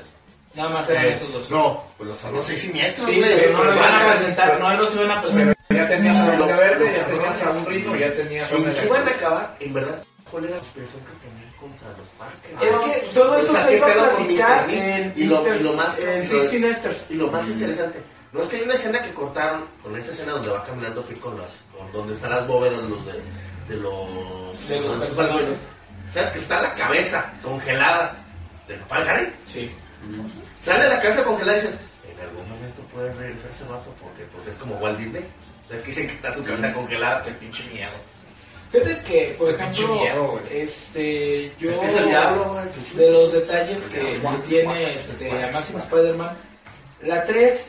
Nada más eran
Eh,
esos dos.
no, pues los no sé siniestros,
Sí,
güey.
pero no los van a
Vacas.
presentar, no los iban a presentar.
Ya tenías a Duende Verde, ya tenías a un Rino, ya tenías a
¿En
un
qué iban a acabar? En verdad, ¿cuál era la expresión que tenían contra los Parker?
Es que todo eso se
¿qué
iba a platicar en
y lo, y lo más
en
lo-
Six Sinesters.
y lo más interesante no es que hay una escena que cortaron con esta escena donde va caminando Phil con las con donde están las bóvedas los de, de los
De los personajes.
sabes que está la cabeza congelada del papá de Harry
Sí.
sale la cabeza congelada y dices en algún momento puede regresar ese vato porque pues es como Walt Disney es que dicen que está su cabeza congelada
Qué pinche miedo.
Fíjate que, por ejemplo,
miedo, güey.
este, yo...
es que es el diablo
de los detalles que tiene este,
guapo.
Amazing Spider-Man, la 3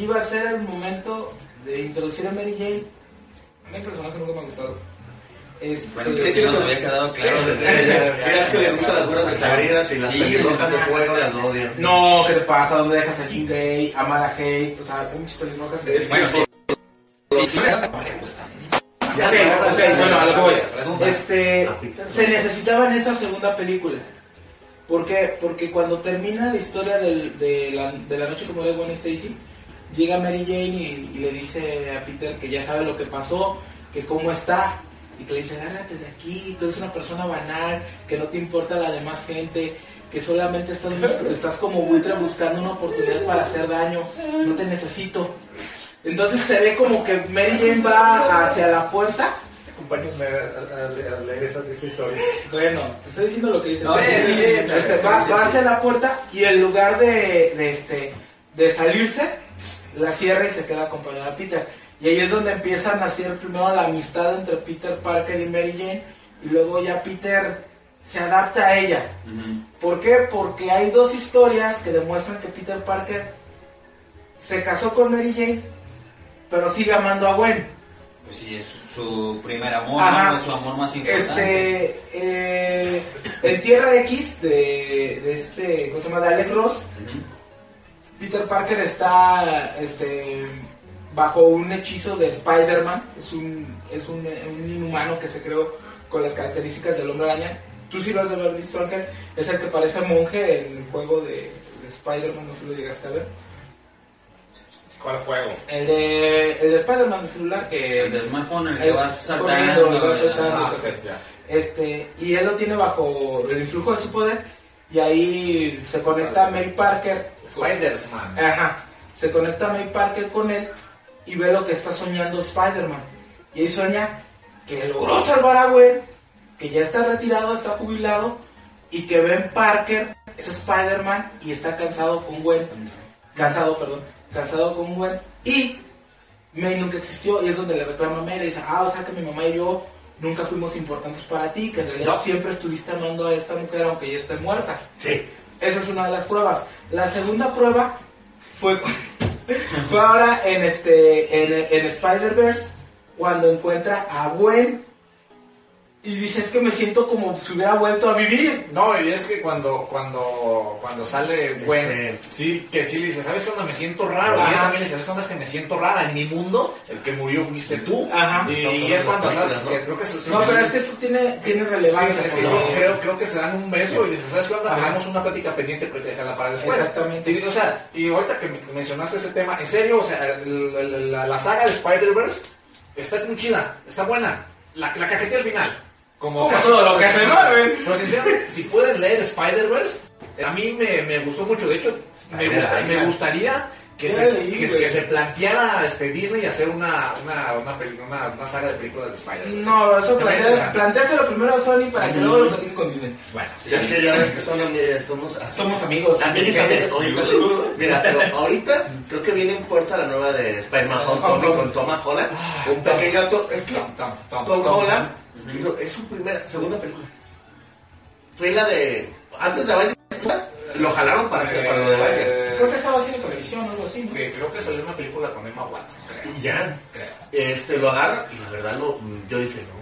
iba a ser el momento de introducir a Mary Jane. A mí el personaje nunca me ha gustado. Este,
Bueno, que nos había quedado claro desde...
Miras que le gustan las buenas desabridas y las
Sí,
pelirrojas de
no.
fuego las odio.
No, ¿qué te pasa? ¿Dónde dejas a Jean Grey, a Mala Hay? O sea, muchas pelirrojas.
Bueno, sí. Sí, sí, me gusta.
Ya,
Ok, bueno,
ya,
a lo que voy. Este, se necesitaba en esa segunda película. ¿Por qué? Porque cuando termina la historia del- de, la, de la noche como de Gwen Stacy, llega Mary Jane y, y le dice a Peter que ya sabe lo que pasó, que cómo está, y que le dice, agárrate de aquí, tú eres una persona banal, que no te importa la demás gente, que solamente estás, estás como buitre buscando una oportunidad para hacer daño, no te necesito. Entonces se ve como que Mary Jane va hacia la puerta
Acompáñenme a, a- a leer esa triste historia.
bueno, te estoy diciendo lo que dice.
No,
el
sí,
texto.
sí, sí,
Este, va, hacia la puerta y en lugar de, de, este, de salirse, la cierra y se queda acompañada a Peter. Y ahí es donde empiezan a hacer primero la amistad entre Peter Parker y Mary Jane. Y luego ya Peter se adapta a ella. ¿Por qué? Porque hay dos historias que demuestran que Peter Parker se casó con Mary Jane, pero sigue amando a Gwen.
Pues sí, es su primer amor,
Ajá.
¿no? Es su amor más importante.
Este, eh, en Tierra X de, de este, ¿cómo se llama? De Alec Ross. Peter Parker está, este, bajo un hechizo de Spider-Man. Es un, es un, un inhumano que se creó con las características del hombre araña. Tú sí lo has de haber visto, Ángel. Es el que parece monje en el juego de, de Spider-Man, no sé si lo llegaste a ver.
¿Cuál juego?
El de, el de Spider-Man de celular que...
El de smartphone, el
el-
que vas saltando.
y vas saltando.
ajá.
Ah.
Este, y él lo tiene bajo el influjo de su poder. Y ahí se conecta a May Parker.
Spider-Man.
Ajá. Se conecta a May Parker con él y ve lo que está soñando Spider-Man. Y ahí sueña que logró salvar a Gwen, que ya está retirado, está jubilado, y que Ben Parker es Spider-Man y está cansado con Gwen. Casado, perdón. Casado con Gwen. Y May nunca existió y es donde le reclama a May. Le dice, ah, o sea que mi mamá y yo nunca fuimos importantes para ti, que en realidad
No.
siempre estuviste amando a esta mujer aunque ya esté muerta.
Sí.
Esa es una de las pruebas. La segunda prueba fue, cu- fue ahora en este en, en Spider-Verse cuando encuentra a Gwen y dice es que me siento como si hubiera vuelto a vivir.
No, y es que cuando, cuando, cuando sale Gwen,
Este-
sí, que sí le dice, ¿sabes cuándo me siento raro? Y
Ajá.
ella también le dice, ¿sabes cuándo es que me siento rara? En mi mundo, el que murió fuiste tú.
Ajá.
Y,
No,
y es cuando,
películas, ¿no?
Que creo que se-
No, pero es que esto tiene, tiene relevancia.
Sí, sí, sí,
porque-
creo, creo que se dan un beso y dices, ¿sabes?
Ajá.
Tenemos una plática pendiente, pero déjala para después.
Exactamente.
Y, o sea, y ahorita que me- mencionaste ese tema, en serio, o sea, la, la saga de Spider-Verse está muy chida, está buena. La, la cajetilla al final. Como,
Como todo lo que hace Marvel.
Pero sinceramente, si pueden leer Spider-Verse, a mí me, me gustó mucho. De hecho, me, gusta- me gustaría que, se,
leí,
que, se planteara este, Disney hacer una, una, una, peli- una, una saga de películas de Spider-Verse.
No, eso planteáselo primero a Sony para que luego lo platiquen con Disney.
Bueno,
Es que ya ves que son somos así.
Somos amigos.
Amigos, amigos, ahorita sí. Mira, pero ahorita creo que viene en puerta la nueva de Spider-Man Homecoming con Tom Holland. Un pequeño actor. Es que
Tom, Tom, Tom,
Tom
Tom.
Holland es su primera, segunda película. Fue la de. Antes de Avengers, lo jalaron para hacer para lo de Avengers.
Eh,
Creo que estaba haciendo televisión o algo así. ¿no?
que creo que salió una película con Emma Watson.
Y ya. Este, lo agarra y la verdad lo, yo dije, no,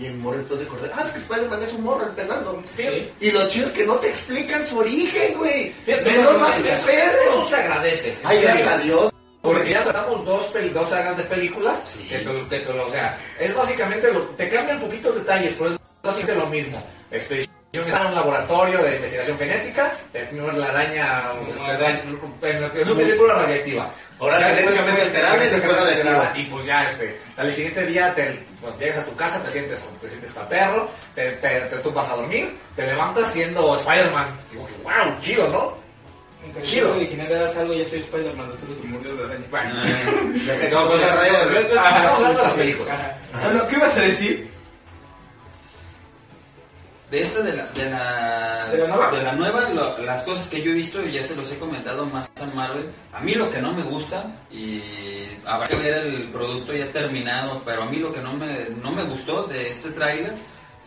bien morro. Entonces recordé, ah, es que Spider-Man es un morro empezando.
Sí.
Y lo chido es que no te explican su origen, güey. Menos
no,
más que
eso, se agradece.
Ay, gracias a Dios.
Porque ya tratamos dos, dos sagas de películas. Que te- que te- o sea, es básicamente lo, te cambian poquitos detalles, pero es básicamente lo mismo. Expedición está en un laboratorio de investigación genética, te primero la araña, este, en no es pura radiactiva.
Ahora genéticamente alterada y después
alterada. Y pues ya, este, al siguiente día te, cuando llegas a tu casa, te sientes, te sientes tan perro, te, te, te a dormir, te levantas siendo Spider-Man. Digo, wow, chido, ¿no? Chido.
original era algo, ya soy Spider-Man después de que murió la araña.
Bueno. No,
una
no,
raya de-
Estamos hablando de las películas.
Bueno, ¿qué ibas a decir?
De esa de la, de la,
¿De la nueva?
de la nueva, lo- las cosas que yo he visto, y ya se los he comentado más a Marvel, a mí lo que no me gusta, y habrá que ver el producto ya terminado, pero a mí lo que no me, no me gustó de este tráiler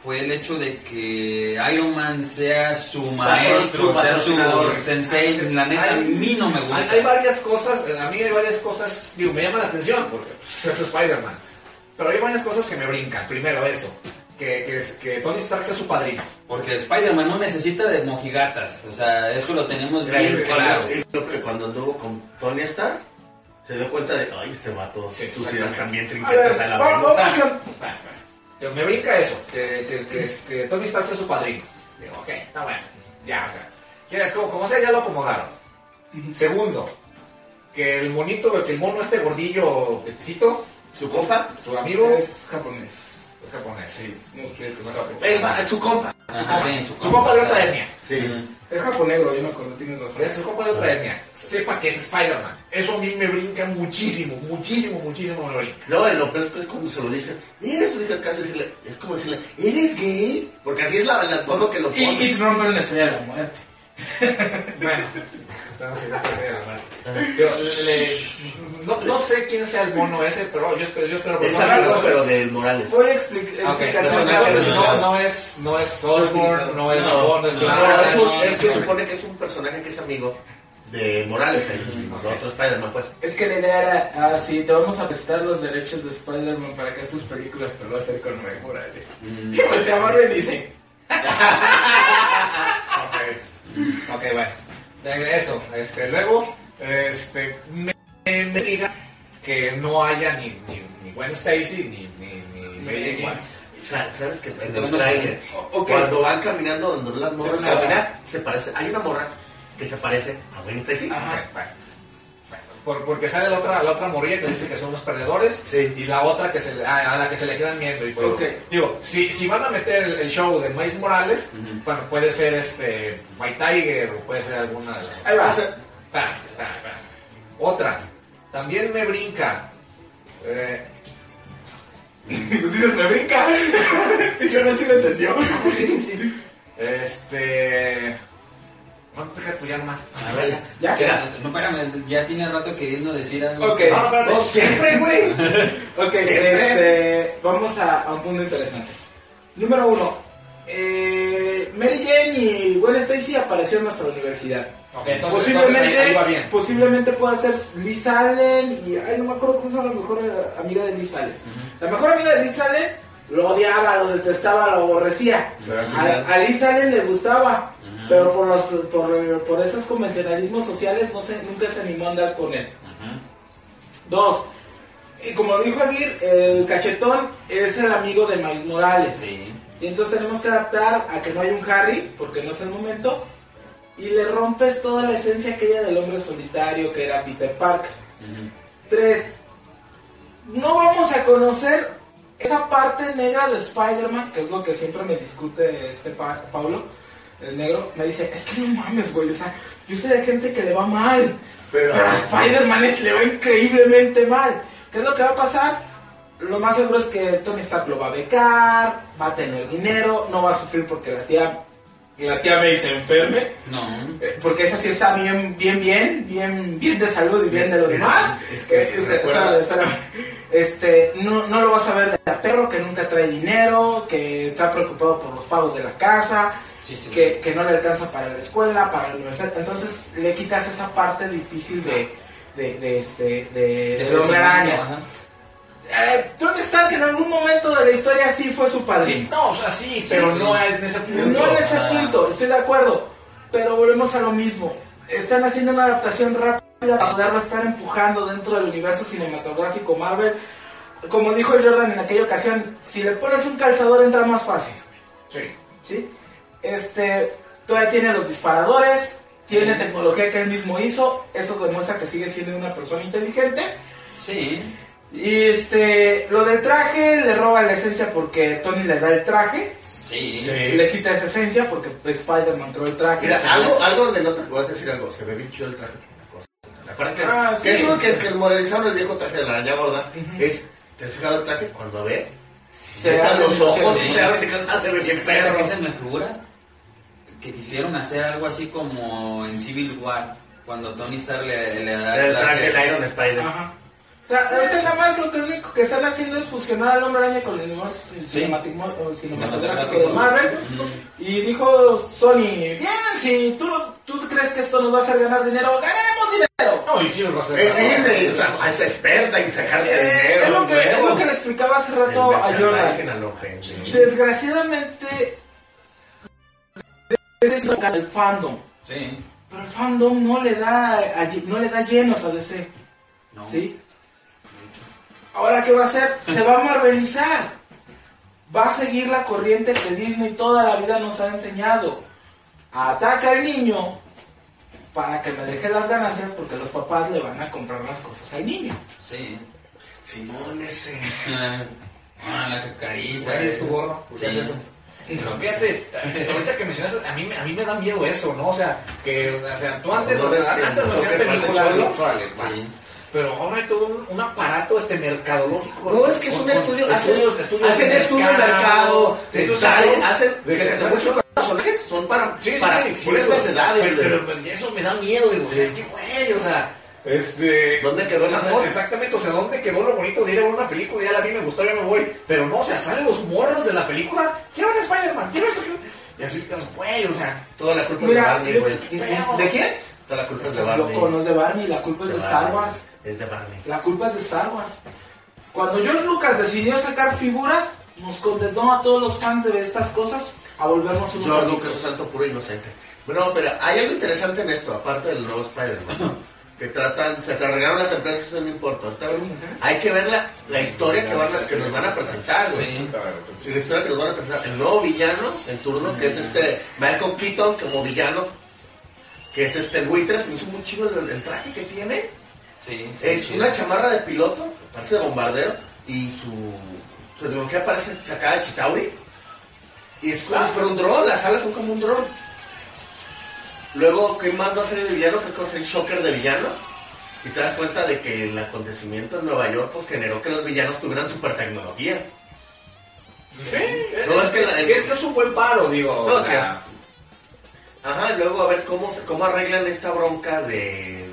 fue el hecho de que Iron Man sea su maestro,
su
sea su sensei, la neta a mí no me gusta.
hay varias cosas, eh, a mí hay varias cosas, digo, me llama la atención porque pues, es Spider-Man. Pero hay varias cosas que me brincan. Primero eso, que, que, que Tony Stark sea su padrino.
Porque Spider-Man no necesita de mojigatas, o sea, eso lo tenemos bien claro.
y creo que cuando anduvo con Tony Stark, se dio cuenta de, ay, este vato,
Sí,
tus ideas también
A ver,
a la vez.
Pero me brinca eso, que, que, que, que Tony Stark sea su padrino. Digo, ok, está bueno. Ya, o sea, como, como sea, ya lo acomodaron. Segundo, que el monito, que el mono este gordillo, petecito,
Su compa,
su amigo, Es
japonés.
Japonés. Sí.
No, que-
No es
él va- su compa.
Ajá, sí, su
Su compa de otra etnia.
Sí.
Es japonegro, yo me acuerdo, tienes razón.
Es su compa de otra etnia. Sepa que es Spider-Man. Eso a mí me brinca muchísimo, muchísimo, muchísimo me brinca.
No, lo peor es que es cuando se lo dices, eres tu hija, casi decirle, es como decirle, ¿eres gay? Porque así es la, la tono que lo
Y,
pone.
y rompen una estrella de la muerte.
Bueno, no sé, no. Yo, le- no, no sé quién sea el mono ese, pero yo espero, yo espero
Es
no,
pero de Morales.
Voy a explicar.
Ok,
explicación
personaje
rápida.
no, no es, no es Osborn, no es
No,
Bond, es
es, es que supone que es un personaje que es amigo de Morales, el, el otro Spider-Man, pues.
Es que la idea era, ah, sí, te vamos a prestar los derechos de Spider-Man para que hagas tus películas, pero lo vas a hacer con Mike Morales. Y voltea a Marvel y dice,
Ok, ok, bueno. Eso, este, luego, este, me, me diga que no haya ni, ni, ni Gwen Stacy ni, ni, ni Mary Jane
¿Sabes qué? En el trailer, cuando van caminando donde las morras caminan, se parece. Hay una morra que se parece a Gwen Stacy.
Ajá.
Ok, bueno. Por- porque sale la otra, la otra morrilla que dice que son los perdedores
Sí.
y la otra que se le- a, a la que se le quedan viendo. Y
Ok.
Digo, si, si van a meter el, el show de Miles Morales, bueno, puede ser este White Tiger o puede ser alguna de las
ahí va.
Otra. También me brinca. Eh,
Dices, me brinca. Yo no sé si lo entendió.
este. No te dejes apoyar más.
A ver,
¿Ya?
ya.
No, espérame, ya tiene rato queriendo decir algo.
Ok.
No, espérate.
Siempre, güey.
Ok, este, vamos a, a un punto interesante. Número uno, eh, Mary Jane y Gwen Stacy aparecieron en nuestra universidad.
Ok, entonces,
posiblemente,
entonces ahí, ahí va bien.
posiblemente pueda ser Liz Allen y ay, no me acuerdo cómo se llama la mejor amiga de Liz Allen. La mejor amiga de Liz Allen lo odiaba, lo detestaba, lo aborrecía. A, a Liz Allen le gustaba, pero por los por, por esos convencionalismos sociales no se, nunca se animó a andar con él. Dos, y como dijo Aguirre, el cachetón es el amigo de Miles Morales.
Sí.
Y entonces tenemos que adaptar a que no hay un Harry, porque no es el momento, y le rompes toda la esencia aquella del hombre solitario que era Peter Parker. Tres, no vamos a conocer esa parte negra de Spider-Man, que es lo que siempre me discute este pa Paulo, el negro, me dice, es que no mames, güey, o sea, yo sé de gente que le va mal,
Pero-
pero a Spider-Man es- le va increíblemente mal. ¿Qué es lo que va a pasar? Lo más seguro es que Tony Stark lo va a becar, va a tener dinero, no va a sufrir porque la tía, la tía May se enferme.
No.
Eh, Porque esa sí está bien, bien, bien, bien, bien de salud y bien de lo demás.
es que
Eh, espérame, espérame. Este, no, no lo vas a ver de a perro que nunca trae dinero, que está preocupado por los pagos de la casa,
Sí, sí,
que, que no le alcanza para la escuela, para la universidad. Entonces le quitas esa parte difícil de, de, de este, de,
De. Ajá.
Eh, Tony Stark en algún momento de la historia sí fue su padrino.
No, o sea, sí, pero
Sí.
no es en ese punto.
No en ese
Ah.
punto, estoy de acuerdo. Pero volvemos a lo mismo. Están haciendo una adaptación rápida para poderlo estar empujando dentro del universo cinematográfico Marvel. Como dijo Jordan en aquella ocasión, si le pones un calzador entra más fácil.
Sí.
¿sí? Este, todavía tiene los disparadores, tiene tecnología que él mismo hizo. Eso demuestra que sigue siendo una persona inteligente.
Sí.
Y este, lo del traje le roba la esencia porque Tony le da el traje.
Sí.
Sí.
Le quita esa esencia porque Spider-Man creó el traje.
Mira, algo, algo donde no te puedo decir algo. Se ve bien chido el traje. Acuérdate que,
Ah,
que
sí.
es que es que el moralizaron el viejo traje de la araña gorda.
Ujú.
Es, ¿te has fijado el traje? Cuando ve,
Se abre,
los ojos
sí,
y se abre, se cansa, se ve bien
¿Sabes a
perro.
qué se me figura? Que quisieron hacer algo así como en Civil War, cuando Tony Stark le, le da
El traje del Iron Spider.
Ajá. O sea, ahorita nada más lo que lo único que están haciendo es fusionar al hombre araña con el universo o cinematográfico de Marvel. Y dijo Sony, bien, si tú, lo- tú crees que esto nos va a hacer ganar dinero, ganemos dinero.
No, y sí los va a hacer.
Es Disney, o sea, es experta en sacarte
Eh,
dinero.
es, lo que, es
huevo.
lo que le explicaba hace
El
rato a Jordan. Desgraciadamente, es el fandom.
Sí.
Pero el fandom no le da, a- no le da llenos a DC.
No.
¿Sí? Ahora, ¿qué va a hacer? Se va a marvelizar. Va a seguir la corriente que Disney toda la vida nos ha enseñado. Ataca al niño para que me deje las ganancias porque los papás le van a comprar las cosas al niño.
Sí.
Simón ese.
Ah, la cacariza.
Güey, es tu gorro.
Sí.
Pero fíjate, ahorita que mencionas, a mí, me- a mí me da miedo eso, ¿no? O sea, que, o sea, tú antes,
No, no,
antes
no
hacían
te
películas sexuales.
Sí.
Pero ahora hay todo un, un aparato este mercadológico.
No, es que es un estudio, hacen,
estudios, estudios
hacen
de
estudio de mercado,
Entonces,
sale,
¿no?
hacen,
De que
te
te
muestro personajes son para,
Sí, sí,
para
sí,
ciertas
eso,
edades,
pero, pero eso me da miedo, digo, o sea, es que, güey, o sea, este...
¿Dónde quedó el amor?
Exactamente, o sea, ¿dónde quedó lo bonito de ir a ver una película? Ya la vi, me gustó, ya me voy. Pero no, o sea, salen los morros de la película, quiero un Spider-Man, quiero esto. Y así, güey, o sea...
Toda la culpa es de
Mira,
Barney, güey.
¿de quién?
Toda la culpa es de
Estás
Barney.
loco, no es de Barney, la culpa es de Star
Barney.
Wars.
Es de Barney.
La culpa es de Star Wars. Cuando George Lucas decidió sacar figuras, nos condenó a todos los fans de estas cosas a volvernos unos
George. Lucas, un santo puro inocente. Bueno, pero hay algo interesante en esto, aparte del nuevo Spider-Man. que tratan, se cargaron las empresas, eso no importa. Hay que ver la, la historia que, van a- que nos van a presentar, güey.
Sí.
La historia que nos van a presentar. El nuevo villano en turno, que es este Malcolm Keaton como villano, que es este el buitre, se me hizo muy chido el, el traje que tiene.
Sí, sí,
Es
sí.
una chamarra de piloto, parece de bombardero, y su, su tecnología parece sacada de Chitauri. Y es como si fuera un dron, las alas son como un dron. Luego, ¿qué más va a ser el villano? Creo que va a ser el Shocker de villano. Y te das cuenta de que el acontecimiento en Nueva York pues generó que los villanos tuvieran super tecnología.
Sí,
No, es que la-
es que es un buen paro, digo.
No,
o sea,
Ajá, luego a ver cómo, se- cómo arreglan esta bronca de, de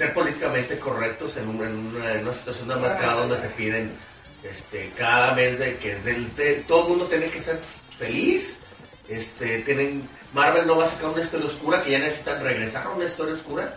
ser políticamente correctos en, un- en una, en una situación de mercado donde te piden este, cada mes de que del- de- todo el mundo tiene que ser feliz. Este, tienen, Marvel no va a sacar una historia oscura que ya necesitan regresar a una historia oscura.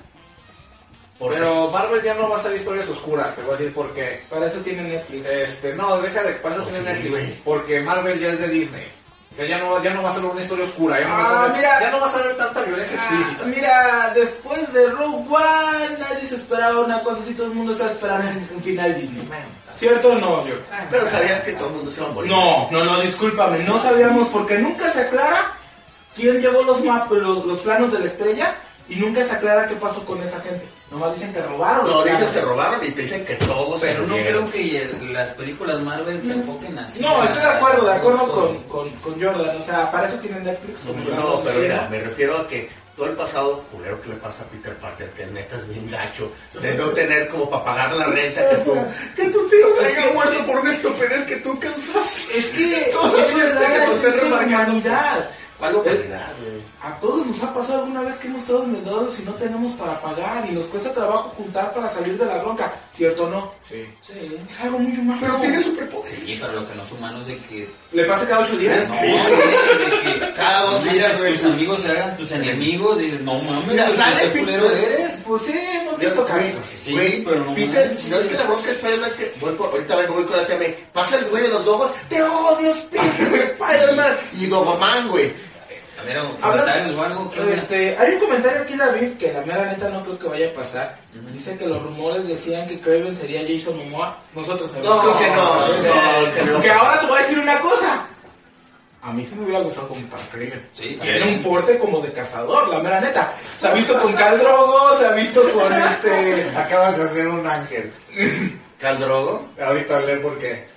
Pero Marvel ya no va a hacer historias oscuras, te voy a decir por qué.
Para eso tiene Netflix.
Este, no, deja de para eso
Oh,
tiene
sí,
Netflix. Porque Marvel ya es de Disney. O sea, ya no, ya no va a ser una historia oscura. Ya no,
Ah,
vas, a ver,
mira.
ya no vas a ver tanta violencia
Ah,
explícita.
mira, después de Rogue One, nadie se esperaba una cosa así, todo el mundo está esperando un, un final Disney. ¿Cierto o no, yo?
pero sabías que todo el mundo se va a morir.
No, no, no, discúlpame, no sabíamos porque nunca se aclara quién llevó los, map los, los planos de la estrella y nunca se aclara qué pasó con esa gente. Nomás dicen que robaron.
No, dicen se robaron y te dicen que todos se
Pero no creo que las películas Marvel se enfoquen así.
No, estoy de acuerdo, de acuerdo
Con-
con, Jordan. O sea, para eso tienen Netflix. como
No, pero mira, me refiero a que todo el pasado culero que le pasa a Peter Parker, que neta es bien gacho, de no tener como para pagar la renta que tu, que tu tío se
Es
haya
que-
muerto por una estupidez que tú causaste.
Es que
Todo
es
eso
verdad,
que
es
remarcando.
humanidad.
¿Cuál humanidad, güey?
A todos nos ha pasado alguna vez que hemos estado endeudados y no tenemos para pagar y nos cuesta trabajo juntar para salir de la bronca, ¿cierto o no?
Sí.
Sí.
Es algo muy humano.
Pero tiene su propósito.
Sí, pero lo que no es humano es de que...
¿Le pasa cada ocho días?
No,
Sí.
de que
Cada dos días, güey.
tus amigos se hagan tus enemigos. Dices, no mames, güey,
sale
qué culero eres.
Pues sí, hemos visto casos.
Sí,
güey,
pero no
Peter, no es que la bronca es Spider-Man, es que voy por, ahorita vengo, voy con la May, pasa el güey de los dogos, te odio, Peter, Spider-Man, y Dogoman, güey.
Ver.
Este, hay un comentario aquí, David, que la mera neta no creo que vaya a pasar. Dice que los rumores decían que Craven sería Jason Momoa. Nosotros
No, creo que no, no, es que no.
Que ahora te voy a decir una cosa. A mí se me hubiera gustado como para Craven.
Sí,
Tiene un porte como de cazador, la mera neta. Se ha visto con Cal Drogo, se ha visto con este...
Acabas de hacer un ángel.
Caldrogo.
Ahorita leer por qué.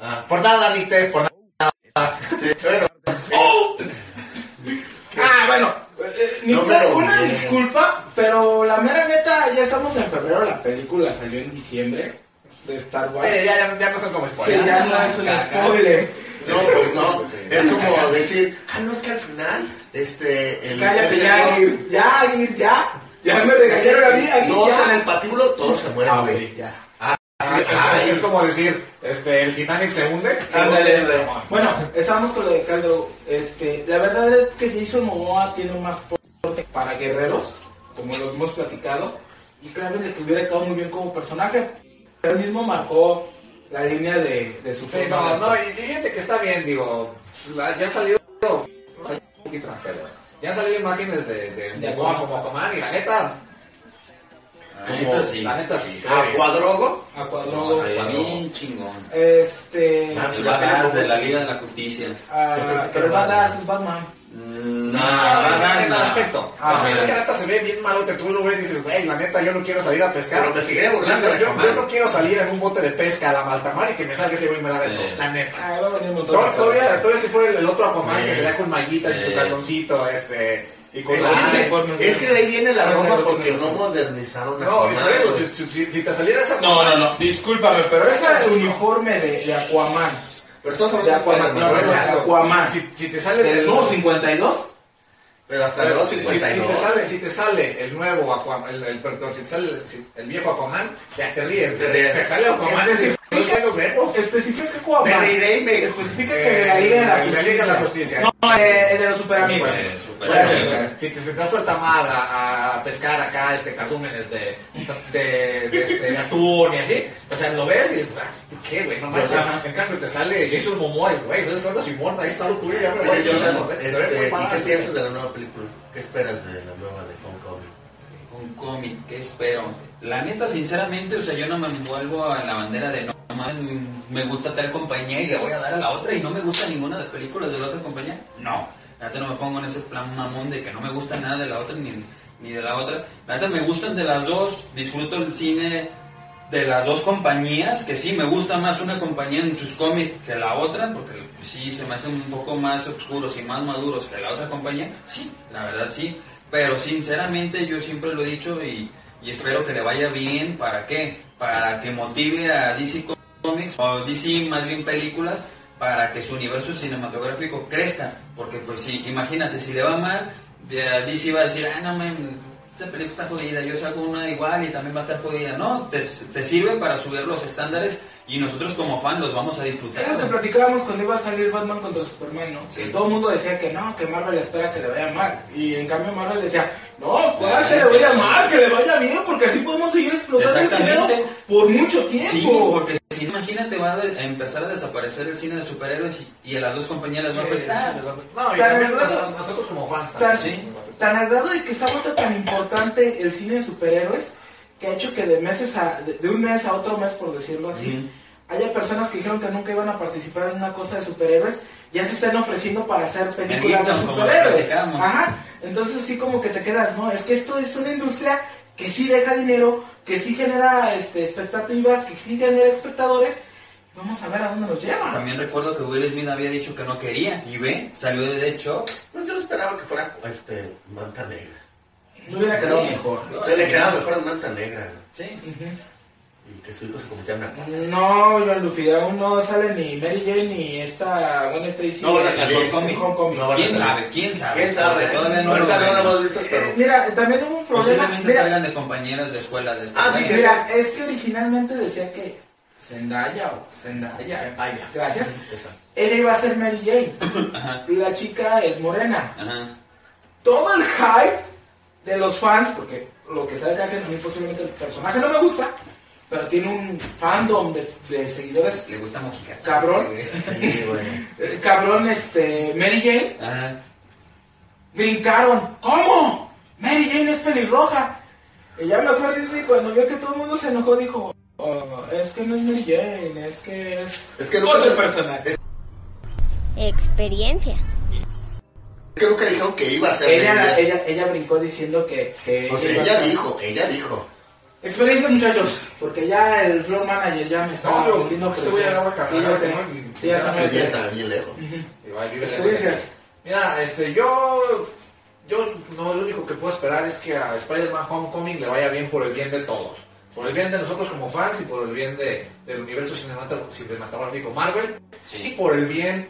Ah,
Por nada, Lite, por nada.
sí, bueno.
Ah, bueno. eh,
No
una disculpa, pero la mera neta, ya estamos en febrero, la película salió en diciembre de Star Wars.
Sí, ya, ya, ya no son como
Sí,
spoilers.
ya no es un spoiler.
No, pues no. Es como decir, ah, no, es que al final, este, el.
Cállate ya, Aguir, ya, Aguir, ya. Ya me regañaron a mí,
Todos en el patíbulo, todos se mueren,
Ah,
güey.
ok, ya.
Ah,
Ah,
sí,
ah, es como decir, este, el Titanic se hunde.
Ándale. Bueno, estamos con lo de Caldo. Este, la verdad es que Jason Momoa tiene más para guerreros, como lo hemos platicado, y Kraven le que hubiera quedado muy bien como personaje. Él mismo marcó la línea de, de su
Sí, no,
de
no, y gente que está bien, digo, la- ya han salido, no sé, un poquito más, pero ya han salido imágenes de, de,
De Aquaman.
como Aquaman y la neta,
La neta sí.
la neta sí.
a
No,
Cuadrogo.
ve
cuando-
bien chingón.
Este.
Ah,
badass de la Liga de la Justicia.
ah, pero Badass
Batman.
es Batman.
Mm,
No,
badass,
en
no.
aspecto.
Ah, bueno.
que la neta se ve bien malote. Tú lo ves y dices, güey, la neta yo no quiero salir a pescar.
Pero me seguiré burlando
yo, no quiero salir en un bote de pesca a la maltamar y que me salga ese güey y me la de
Eh.
la neta.
Ah, va a venir un
Todavía, todavía si fuera el, el otro Aquaman
Eh.
que se da con mallitas y su calzoncito, este, y con
Es,
Ah,
que- es que de ahí viene la broma
no,
porque
no,
modernizaron a
No, eso, si, si- si te saliera esa
No, no, no, discúlpame, pero ese uniforme de, de Aquaman
Pero estamos hablando de
Aquaman. No,
¿no?
Aquaman.
Si, si te sale
¿Del nuevo 52?
Pero hasta luego
si, si- si
52.
te sale, si te sale el nuevo Aquaman, el, el- perdón, si te sale el, el viejo Aquaman, ya te ríes.
Te ríes.
Te sale Aquaman, es decir, no sé los verbos.
Especifica que Aquaman.
Me reiré y me-
Especifica que de la Liga de la
Eh, la Liga de la
Justicia.
Justicia.
No, eh, de los super amigos.
Eh, super
Bueno, o sea, si te, se te suelta mar a, a pescar acá este cardúmenes de, de, de este, atún y así, o sea, lo ves y dices, ah, ¿qué, güey? No manches. En cambio te sale Jason Momoa y, güey, ¿sabes cuándo Simón? Ahí está lo tuyo, ya me voy
este, ¿Y qué piensas de la nueva película? ¿Qué esperas de la nueva de Homecoming?
Cómic, ¿qué espero? La neta, sinceramente, o sea, yo no me envuelvo a la bandera de no, no mames, me gusta tal compañía y le voy a dar a la otra y no me gusta ninguna de las películas de la otra compañía. No, la neta no me pongo en ese plan mamón de que no me gusta nada de la otra ni, ni de la otra. La neta me gustan de las dos, disfruto el cine de las dos compañías, que sí, me gusta más una compañía en sus cómics que la otra, porque sí se me hacen un poco más oscuros y más maduros que la otra compañía, sí, la verdad sí, pero sinceramente yo siempre lo he dicho y, espero que le vaya bien, ¿para qué? Para que motive a DC Comics, o DC más bien películas, para que su universo cinematográfico crezca, porque pues sí, imagínate, si le va mal, DC va a decir, ah, no, man, esta película está jodida, yo saco una igual y también va a estar jodida. No, te, te sirve para subir los estándares y nosotros como fan los vamos a
Es lo que
disfrutar.
platicábamos cuando iba a salir Batman contra Superman, ¿no?
Sí.
Que todo el mundo decía que no, que Marvel espera que le vaya mal. Y en cambio Marvel decía, no, ¿cuál que le vaya mal? Que le vaya bien, porque así podemos seguir explotando el dinero por mucho tiempo.
Sí, porque si imagínate, va a empezar a desaparecer el cine de superhéroes y, y a las dos compañías les va a afectar.
No, y
Tan
también nosotros como fans
Tan,
también.
Sí.
tan al grado de que se ha vuelto tan importante el cine de superhéroes que ha hecho que de meses a, de, de un mes a otro mes, por decirlo así, haya personas que dijeron que nunca iban a participar en una cosa de superhéroes, ya se están ofreciendo para hacer películas de
lo
superhéroes. Ajá. Entonces sí como que te quedas, ¿no? Es que esto es una industria que sí deja dinero, que sí genera este, expectativas, que sí genera espectadores. Vamos a ver a dónde nos lleva.
También recuerdo que Will Smith había dicho que no quería y ve, salió de hecho.
Pues yo esperaba que fuera este, Manta Negra.
No hubiera quedado mejor.
Yo le quedaba mejor a Manta Negra.
Sí.
Y que su hijo se convirtiera en
No, John Luffy, aún no sale ni Mary Jane ni esta Gwen Stacy.
No van a
en
salir.
Homecoming. Homecoming.
No van a
¿Quién
salir.
sabe? ¿Quién sabe?
¿Quién sabe?
Porque todavía no lo
no hemos visto,
Eh, mira, también hubo un problema.
Posiblemente
Mira,
salgan de compañeras de escuela de
Ah, sí, que
mira, es que originalmente decía que Zendaya o Zendaya,
Zendaya.
gracias, ella iba a ser Mary Jane.
Ajá.
La chica es morena.
Ajá.
Todo el hype de los fans, porque lo que sabe que a mí posiblemente el personaje no me gusta, pero tiene un fandom de, de seguidores
Le gusta Mojica.
Cabrón.
Sí,
eh, cabrón, este, Mary Jane.
Ajá.
brincaron. ¿Cómo? Mary Jane es pelirroja. Y ya me acuerdo Disney cuando vio que todo el mundo se enojó, dijo, "Oh, es que no es Mary Jane, es que es,
Es que
otro personaje.
Experiencia.
Es que nunca dijeron que iba a ser
Ella, ella, ella brincó diciendo que... que
O sea,
iba a
ella dijo, ella dijo.
Experiencias, muchachos, porque ya el floor manager ya me está
No, yo-
metiendo
güey
presión.
agarra café,
Sí, ya sé.
¿no?
Sí, ya sé,
Está
me
bien,
entiendes.
está bien lejos.
Experiencias.
Mira, este, yo, yo, no, lo único que puedo esperar es que a Spider-Man Homecoming le vaya bien por el bien de todos. Por el bien de nosotros como fans y por el bien de, del universo cinematográfico Marvel y por el bien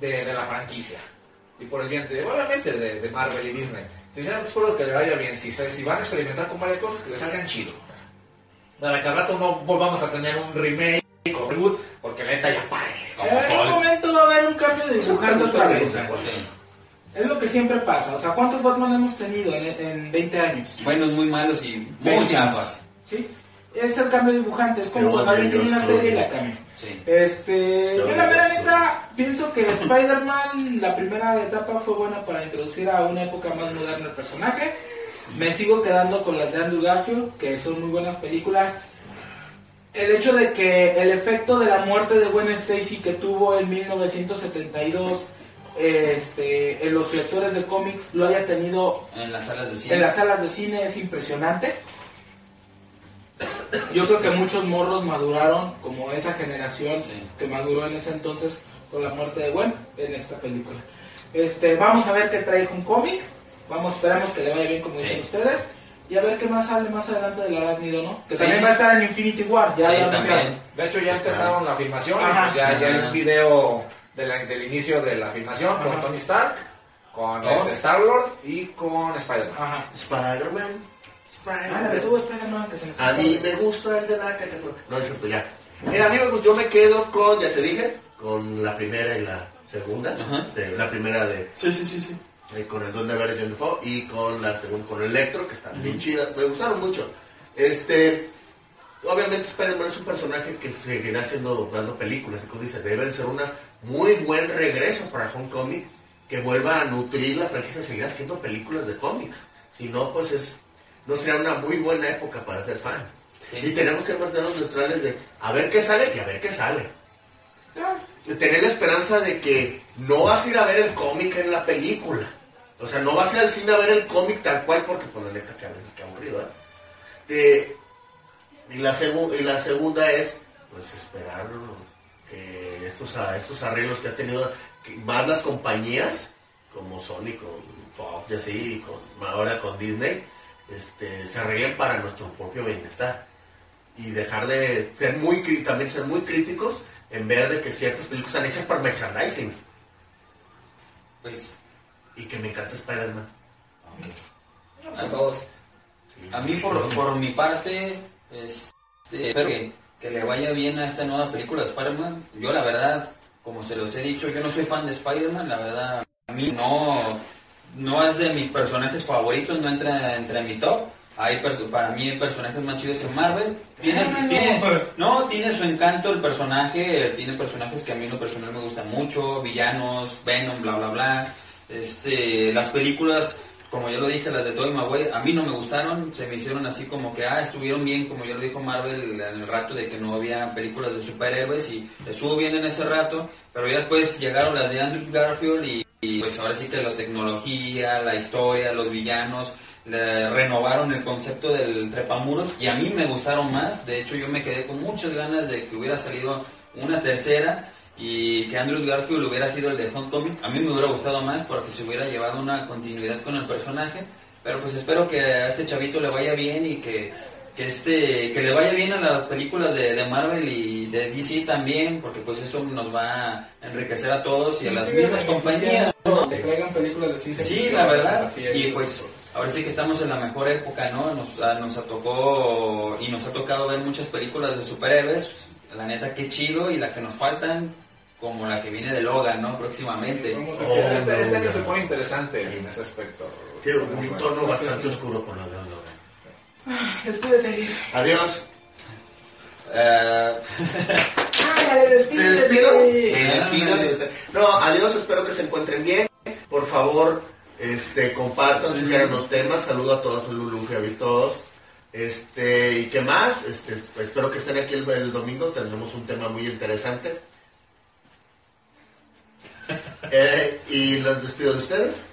de, de la franquicia. Y por el bien de, obviamente, de, de Marvel y Disney. Sinceramente espero que le vaya bien. Si, si van a experimentar con varias cosas, que le salgan chido. Para que al rato no volvamos a tener un remake o reboot, porque la neta ya pare. como
En algún momento va a haber un cambio de dibujante otra vez. Es lo que siempre pasa. O sea, ¿cuántos Batman hemos tenido en, en 20 años?
Buenos, muy malos y muy chafas.
¿Sí? Es el cambio de dibujante. Es como cuando alguien tiene una serie y la cambia.
Sí.
Este,
Yo
yo la
no.
neta pienso que Spider-Man, la primera etapa fue buena para introducir a una época más moderna el personaje. Me sigo quedando con las de Andrew Garfield, que son muy buenas películas. El hecho de que el efecto de la muerte de Gwen Stacy que tuvo en 1972 este, en los lectores de cómics lo haya tenido
En las salas de cine.
en las salas de cine es impresionante. Yo creo que muchos morros maduraron como esa generación
Sí.
que maduró en ese entonces con la muerte de Gwen en esta película. Este, vamos a ver qué trae un cómic. Vamos, esperamos que le vaya bien como
Sí.
dicen ustedes. Y a ver qué más sale más adelante del arácnido, ¿no? Que
Sí.
también va a estar en Infinity War. Ya
también.
De hecho, ya empezaron la filmación.
Ajá.
Ya, ya hay un video de la- del inicio de la filmación con. Tony Stark, con este, Star-Lord y con Spider-Man.
Ajá.
Spider-Man.
Ándale, tú, Spider-Man, que se nos
A mí me gusta el de la caricatura. No, es cierto, ya. Mira, a mí me gusta, yo me quedo con, ya te dije, con la primera y la segunda.
Ajá.
De- la primera de
Sí, sí, sí, sí.
eh, con el Duende Verde John Defoe y con la segunda con Electro, que están bien chidas. Me gustaron mucho. Este, obviamente Spider-Man es un personaje que seguirá haciendo, dando películas y como dice, debe de ser una muy buen regreso para Homecoming que vuelva a nutrir la franquicia, seguir haciendo películas de cómics. Si no, pues es, no será una muy buena época para ser fan.
Sí.
Y tenemos que mantenernos neutrales de a ver qué sale y a ver qué sale. Tener la esperanza de que no vas a ir a ver el cómic en la película. O sea, no vas a ir al cine a ver el cómic tal cual porque pues la neta que a veces que aburrido, ¿eh? Eh, y, la segu- y la segunda es pues esperar que estos, estos arreglos que ha tenido que más las compañías como Sony con Fox y así y con, ahora con Disney este, se arreglen para nuestro propio bienestar y dejar de ser muy también ser muy críticos en ver de que ciertas películas están hechas para merchandising
Pues
y que me encanta Spider-Man
A todos.
Sí.
a mí por, por mi parte, este, espero que, que le vaya bien a esta nueva película de Spider-Man. Yo la verdad, como se los he dicho, yo no soy fan de Spider-Man, la verdad, a mí no, no es de mis personajes favoritos, no entra entre mi top. Hay para mí hay personajes más chidos en Marvel. Tiene, tiene, no, tiene su encanto el personaje, tiene personajes que a mí en lo personal me gustan mucho, villanos, Venom, bla, bla, bla. Este, las películas, como ya lo dije, las de Tobey Maguire, a mí no me gustaron, se me hicieron así como que, ah, estuvieron bien, como ya lo dijo Marvel en el rato de que no había películas de superhéroes y estuvo bien en ese rato, pero ya después llegaron las de Andrew Garfield y, y, pues ahora sí que la tecnología, la historia, los villanos, le renovaron el concepto del trepamuros y a mí me gustaron más, de hecho yo me quedé con muchas ganas de que hubiera salido una tercera y que Andrew Garfield hubiera sido el de Homecoming, a mí me hubiera gustado más porque se hubiera llevado una continuidad con el personaje, pero pues espero que a este chavito le vaya bien y que, que, este, que le vaya bien a las películas de, de Marvel y de DC también, porque pues eso nos va a enriquecer a todos y a las mismas compañías. ¿no?
Que traigan películas de ciencia
Sí,
ficción,
la verdad.
fantasía
Y pues ahora sí que estamos en la mejor época, ¿no? Nos, a- nos tocó y nos ha tocado ver muchas películas de superhéroes. La neta, qué chido. Y la que nos faltan, como la que viene de Logan, ¿no? Próximamente.
Vamos a
Oh.
Este, este año se pone interesante en ese aspecto.
Sí, un tono bastante oscuro con la de Logan.
Despídete.
Adiós.
Eh,
¿Te despido? No, adiós, espero que se encuentren bien. Por favor, este, compartan, sugieran los temas. Saludo a todos, Lulu, a todos. Este, ¿y qué más? Este, espero que estén aquí el, el domingo, tendremos un tema muy interesante. Eh, y los despido de ustedes.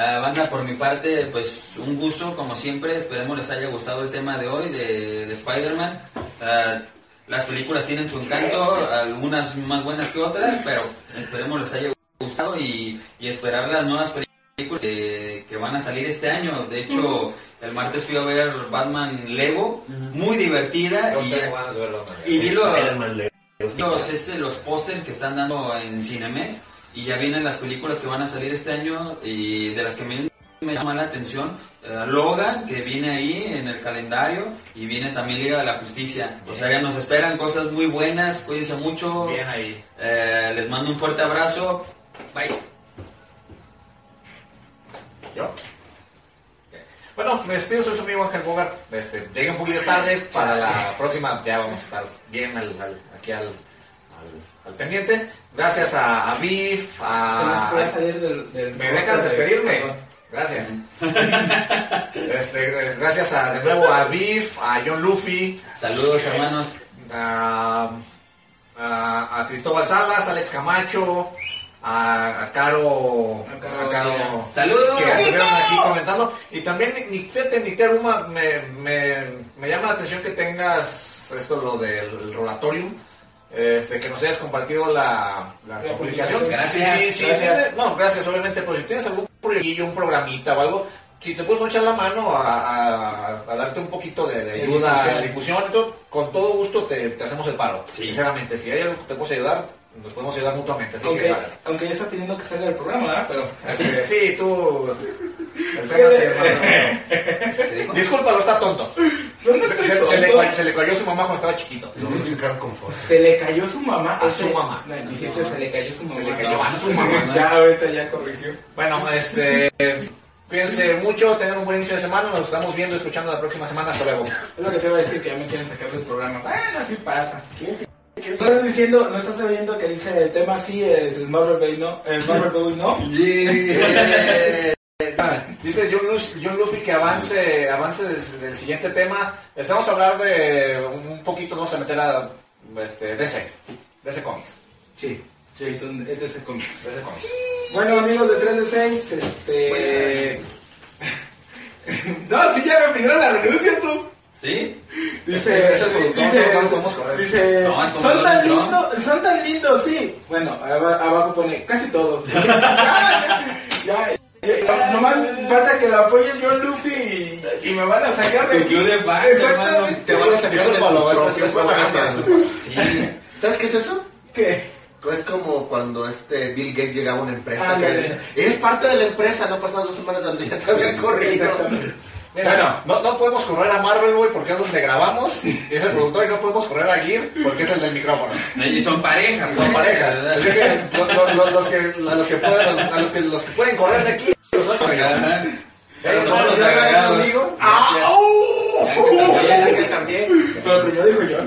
Ah, banda, por mi parte, pues un gusto, como siempre. Esperemos les haya gustado el tema de hoy de, de Spider-Man. Ah, las películas tienen su encanto, algunas más buenas que otras, pero esperemos les haya gustado y, y esperar las nuevas películas que, que van a salir este año. De hecho, el martes fui a ver Batman Lego, muy divertida. Y, y vi lo-
Spider-Man, Leo.
los, este, los pósters que están dando en Cinemex y ya vienen las películas que van a salir este año y de las que me, me llama la atención eh, Logan que viene ahí en el calendario y viene también Liga de la Justicia o sea ya nos esperan cosas muy buenas cuídense mucho
Bien ahí.
Eh, les mando un fuerte abrazo bye
¿Yo? Bueno, me despido, soy su amigo Ángel Bogart. Este, llegué un poquito tarde, para la próxima ya vamos a estar bien al, al- aquí al, al, al pendiente. Gracias a, a Biff,
Se nos puede
a...
salir del, del
¿Me dejas despedirme? Gracias. Este, gracias a, de nuevo a Biff, a John Luffy,
saludos hermanos
a, a, a Cristóbal Salas, Alex Camacho, a, a Caro,
A Caro
a Caro
saludos
que estuvieron aquí comentando. Y también ni Tete ni Teruma me, me, me llama la atención que tengas esto lo del rollatorium. Este, que nos hayas compartido la, la,
La
publicación.
publicación.
Gracias,
Sí, sí, sí,
gracias.
no, gracias. Obviamente, pues si tienes algún proyectillo, un programita o algo, si te puedes echar la mano a, a- a darte un poquito de, de ayuda,
difusión.
de difusión, con todo gusto te, te hacemos el paro.
Sí.
Sinceramente, si hay algo que te puedes ayudar, nos podemos ayudar mutuamente. Así
Aunque,
que, vale.
aunque ya está pidiendo que salga el programa, ¿verdad? Pero.
Así, sí, tú. sí. Discúlpalo, está tonto.
No, no
Se, le, se cayó su mamá cuando estaba chiquito.
Lo voy a ficar con.
Se le cayó su mamá.
A su mamá.
No, dijiste se le cayó su mamá.
Se le cayó
No,
a su mamá.
Ya, ahorita ya corrigió.
Bueno, este. Cuídense mucho, tengan un buen inicio de semana. Nos estamos viendo y escuchando la próxima semana. Hasta luego.
Es lo que te iba a decir, que ya me quieren sacar del programa. Bueno, así pasa. Estás diciendo, no estás oyendo que dice el tema así, es el Marvel Bay no, el Marvel Boy no.
Ah, Dice John, Luffy que avance, avance del siguiente tema. Estamos a hablar de un poquito, vamos a meter a este, DC, DC Comics.
Sí, sí, son, es de ese cómic.
DC Comics.
Bueno, amigos de 3 de 6, este. no, sí, ya me pidieron la renuncia tú.
¿Sí?
Dice,
Es el productor,
dice,
no, no lo podemos correr.
dice,
No, es como
son tan lindos, son tan lindos, sí. Bueno, aba- abajo pone, casi todos. ya, ya, ya, nomás falta que lo apoye John Luffy y, y me van a sacar de aquí.
de fans,
Exactamente.
Te van a sacar de. ¿Sabes qué es eso?
¿Qué?
Es como cuando este Bill Gates llegaba a una empresa.
Ándale.
que decía, Eres parte de la empresa, no pasan dos semanas donde ya te habían corrido.
Mira,
Bueno.
no, no podemos correr a Marvel, güey, porque es donde grabamos. Y es el productor, y no podemos correr a Gear porque es el del micrófono.
Y son pareja.
Son pareja. Así que, lo- lo- lo- los, que, a los que pueden, a los que, los que pueden correr de aquí, los yo.
Ajá.
Ellos
los agregados.
¡Ah! ¡Oh!
También, Ángel también.
Pero primero dijo yo.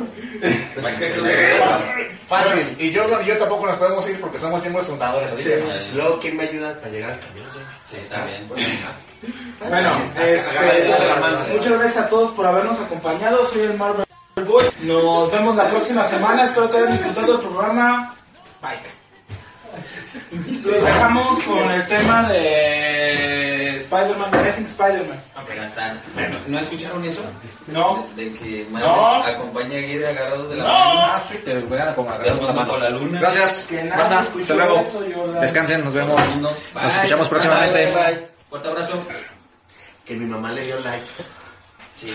Fácil. Y yo, y yo tampoco nos podemos ir porque somos miembros fundadores. Así que,
Eh,
Luego, ¿quién me ayuda para llegar al camión?
Sí, está bien.
Bueno, este, muchas gracias a todos por habernos acompañado. Soy el Marvel Boy. Nos vemos la próxima semana. Espero que hayan disfrutado el programa. Bye. Los dejamos con el tema de Spider-Man, Amazing Spider-Man.
Apenas estás. ¿No escucharon eso?
No.
De, de que
No.
Marvel acompaña a Aguirre agarrados de la
No.
mano.
Ah, sí, te voy a poner
De fondo con la luna.
Gracias.
Que nadie
Banda,
escuchó
hasta luego.
eso, Jordan.
Descansen, nos vemos.
Nos
Nos escuchamos próximamente.
Bye, bye.
Fuerte abrazo.
Que mi mamá le dio like.
Sí,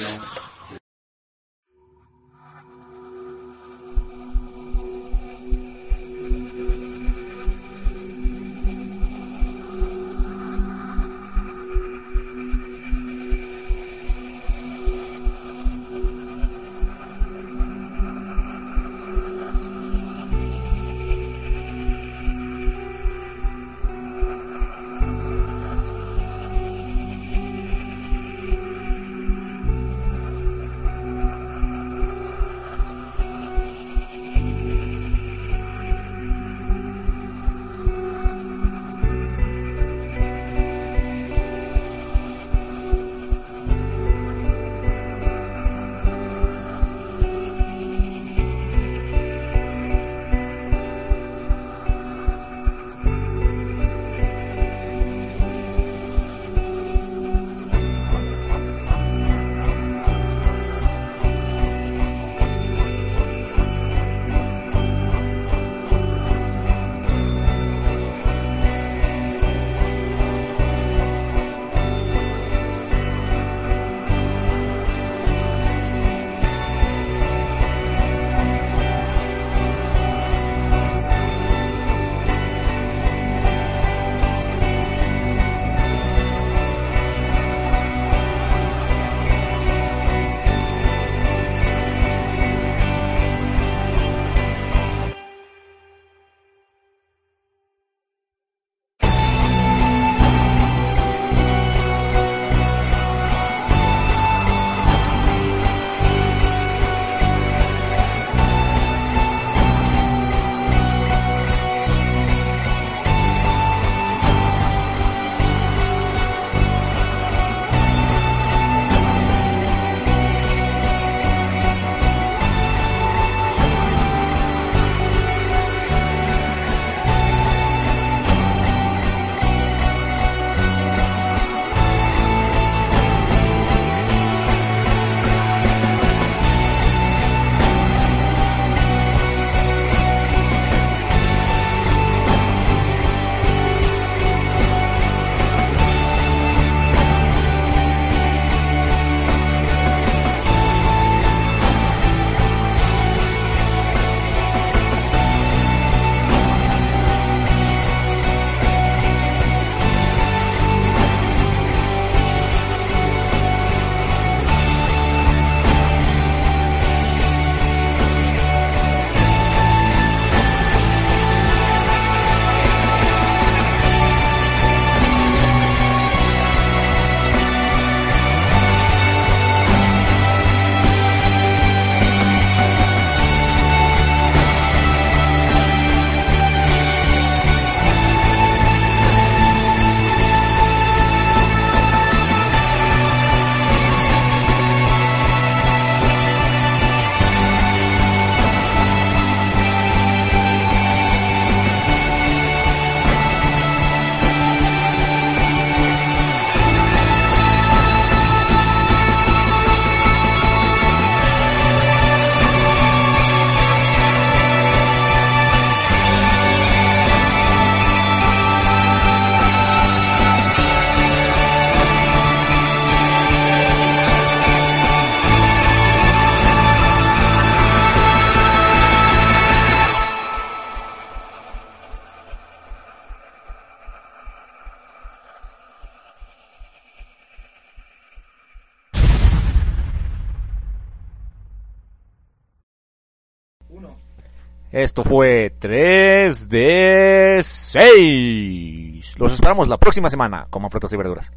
Esto fue 3 de 6. Los esperamos la próxima semana como frutas y verduras.